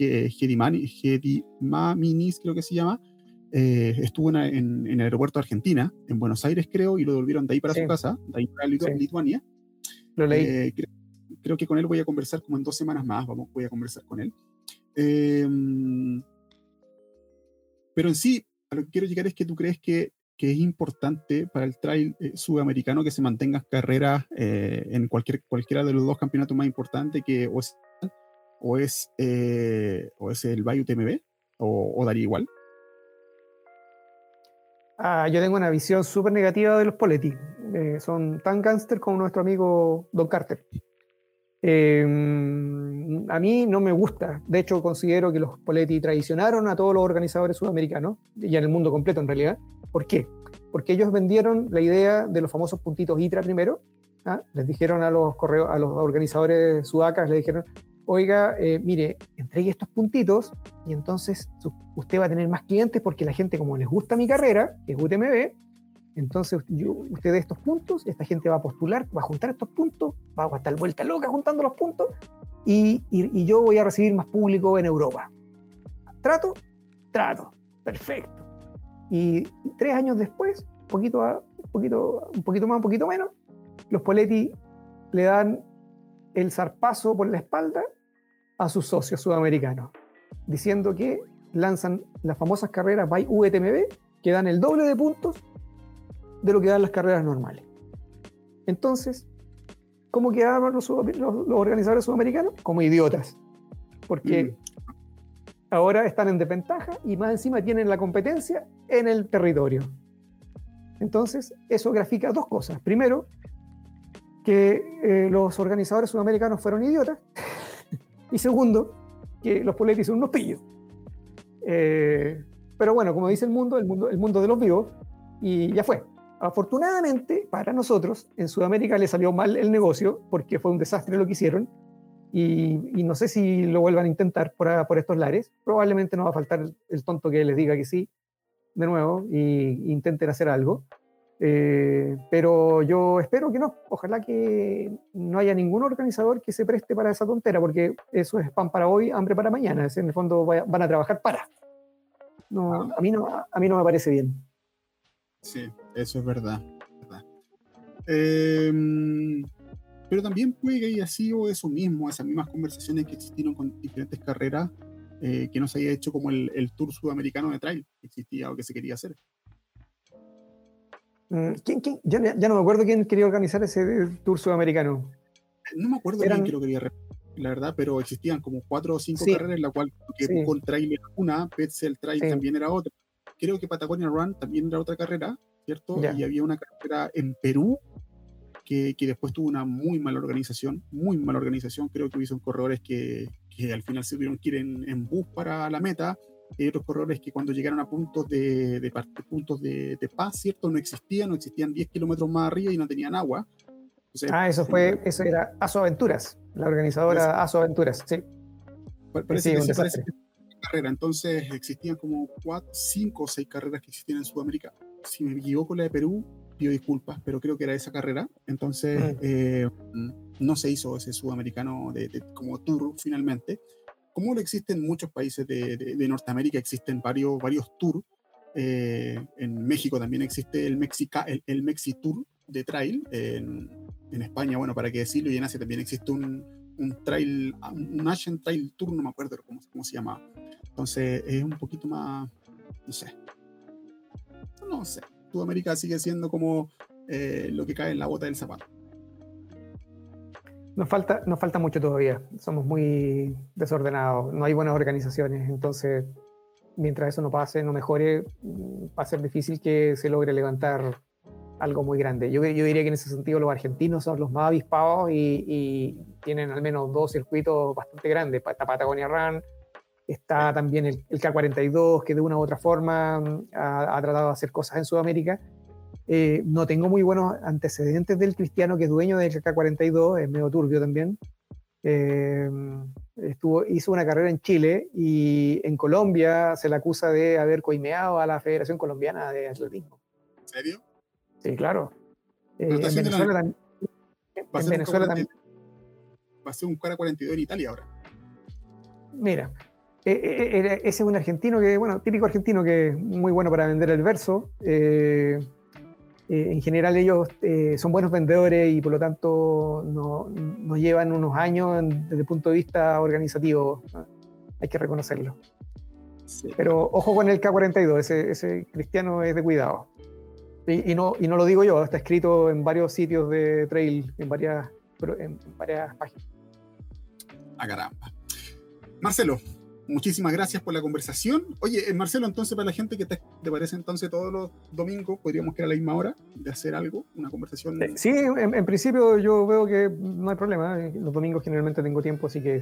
Minis creo que se llama, eh, estuvo en, en, el aeropuerto de Argentina, en Buenos Aires creo, y lo devolvieron de ahí para su casa, de ahí para Lituania. Lo leí. Creo que con él voy a conversar como en dos semanas más, vamos, voy a conversar con él. Em, pero en sí, a lo que quiero llegar es que tú crees que, que es importante para el trail eh, sudamericano que se mantenga carreras eh, en cualquier, cualquiera de los dos campeonatos más importantes que o es, o es, eh, o es el Bayou TMB o, daría igual. Ah, yo tengo una visión súper negativa de los Poletti. son tan gánster como nuestro amigo Don Carter. Em, a mí no me gusta. De hecho, considero que los Poletti traicionaron a todos los organizadores sudamericanos y en el mundo completo en realidad. ¿Por qué? Porque ellos vendieron la idea de los famosos puntitos ITRA primero. ¿ah? Les dijeron a los, correos, a los organizadores sudacas, les dijeron, oiga, eh, mire, entregue estos puntitos y entonces usted va a tener más clientes porque la gente, como les gusta mi carrera, que es UTMB, entonces, yo, usted de estos puntos, esta gente va a postular, va a juntar estos puntos, va a estar vuelta loca juntando los puntos, y, y, yo voy a recibir más público en Europa. ¿Trato? Trato. Perfecto. Y tres años después, poquito, un, poquito, un poquito más, un poquito menos, los Poletti le dan el zarpazo por la espalda a sus socios sudamericanos, diciendo que lanzan las famosas carreras by UTMB, que dan el doble de puntos de lo que dan las carreras normales. Entonces, ¿cómo quedaron los, organizadores sudamericanos? Como idiotas. Porque mm. ahora están en desventaja y más encima tienen la competencia en el territorio. Entonces, eso grafica dos cosas. Primero, que eh, los organizadores sudamericanos fueron idiotas. <laughs> y segundo, que los políticos son unos pillos. Eh, pero bueno, como dice el mundo, el mundo, el mundo de los vivos, y ya fue. Afortunadamente para nosotros, en Sudamérica le salió mal el negocio porque fue un desastre lo que hicieron y, no sé si lo vuelvan a intentar por, por, estos lares. Probablemente no va a faltar el tonto que les diga que sí de nuevo y intenten hacer algo. Eh, pero yo espero que no. Ojalá que no haya ningún organizador que se preste para esa tontera, porque eso es pan para hoy, hambre para mañana. en el fondo van a trabajar para. No, a, mí no, a mí no me parece bien. Sí, eso es verdad. Em, pero también puede que haya sido eso mismo, esas mismas conversaciones que existieron con diferentes carreras eh, que no se haya hecho como el, Tour Sudamericano de Trail que existía o que se quería hacer. Mm, ¿Quién, quién? Ya, no me acuerdo quién quería organizar ese Tour Sudamericano. No me acuerdo quién lo quería la verdad, pero existían como cuatro o cinco carreras en la cual con Trail era una, Petzel Trail también era otra. creo que Patagonia Run también era otra carrera, ¿cierto? Y había una carrera en Perú que, que, después tuvo una muy mala organización, muy mala organización. Creo que hubo corredores que, que al final se tuvieron que ir en, en, bus para la meta. Y otros corredores que cuando llegaron a puntos de, de, puntos de, de, paz, ¿cierto? No existían, no existían 10 kilómetros más arriba y no tenían agua. ah, eso fue, eso era Aso Aventuras, la organizadora Aso Aventuras, sí. Parece, sí, que parece carrera. Entonces existían como cuatro, cinco o seis carreras que existían en Sudamérica. Si me equivoco, la de Perú pido disculpas, pero creo que era esa carrera. Entonces, mm. eh, no se hizo ese sudamericano de, como tour finalmente. Como lo existen en muchos países de, de Norteamérica, existen varios, varios tours. Eh, en México también existe el, Mexica, el, el Mexi Tour de trail. En, en, España, bueno, para qué decirlo, y en Asia también existe un, un trail, un Asian Trail Tour, no me acuerdo cómo, cómo se llama. Entonces, es un poquito más, no sé. No sé. Sudamérica sigue siendo como eh, lo que cae en la bota del zapato. Nos falta, nos falta mucho todavía. Somos muy desordenados. No hay buenas organizaciones. Entonces, mientras eso no pase, no mejore, va a ser difícil que se logre levantar algo muy grande. Yo, diría que en ese sentido los argentinos son los más avispados y, y tienen al menos dos circuitos bastante grandes. Está Patagonia Run, Está también el, K42, que de una u otra forma mm, ha, tratado de hacer cosas en Sudamérica. Eh, no tengo muy buenos antecedentes del cristiano que es dueño del K42, es medio turbio también. Eh, estuvo, hizo una carrera en Chile y en Colombia se le acusa de haber coimeado a la Federación Colombiana de Atletismo. ¿En serio? Sí, claro. Eh, en Venezuela, también, en Venezuela también. Va a ser un K42 en Italia ahora. Mira, eh, eh, eh, ese es un argentino que, bueno, típico argentino que es muy bueno para vender el verso. en general ellos son buenos vendedores y por lo tanto nos llevan unos años desde el punto de vista organizativo. Hay que reconocerlo. Pero ojo con el K42, ese, ese, cristiano es de cuidado. Y, y, no, y no lo digo yo, está escrito en varios sitios de trail, en varias, en varias páginas. A caramba. Marcelo, muchísimas gracias por la conversación. Oye, eh, Marcelo, entonces para la gente que te, parece entonces todos los domingos, podríamos quedar a la misma hora de hacer algo, una conversación. Eh, sí, en, principio yo veo que no hay problema. Eh, los domingos generalmente tengo tiempo, así que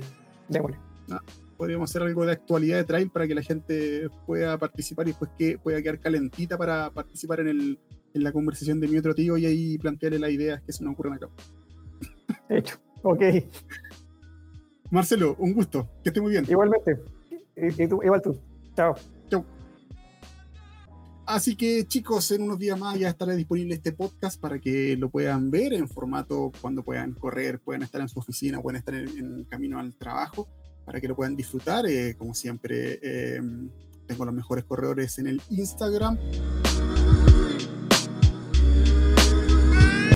démosle. Ah, podríamos hacer algo de actualidad de trail para que la gente pueda participar y después que pueda quedar calentita para participar en, el, en la conversación de mi otro tío y ahí plantearle las ideas que se nos ocurren acá. Hecho, ok. Marcelo, un gusto, que esté muy bien. Igualmente. Y, tú, igual tú. Chao. Chao. Así que chicos, en unos días más ya estará disponible este podcast para que lo puedan ver en formato cuando puedan correr, puedan estar en su oficina, puedan estar en, camino al trabajo, para que lo puedan disfrutar. Eh, como siempre, eh, tengo los mejores corredores en el Instagram.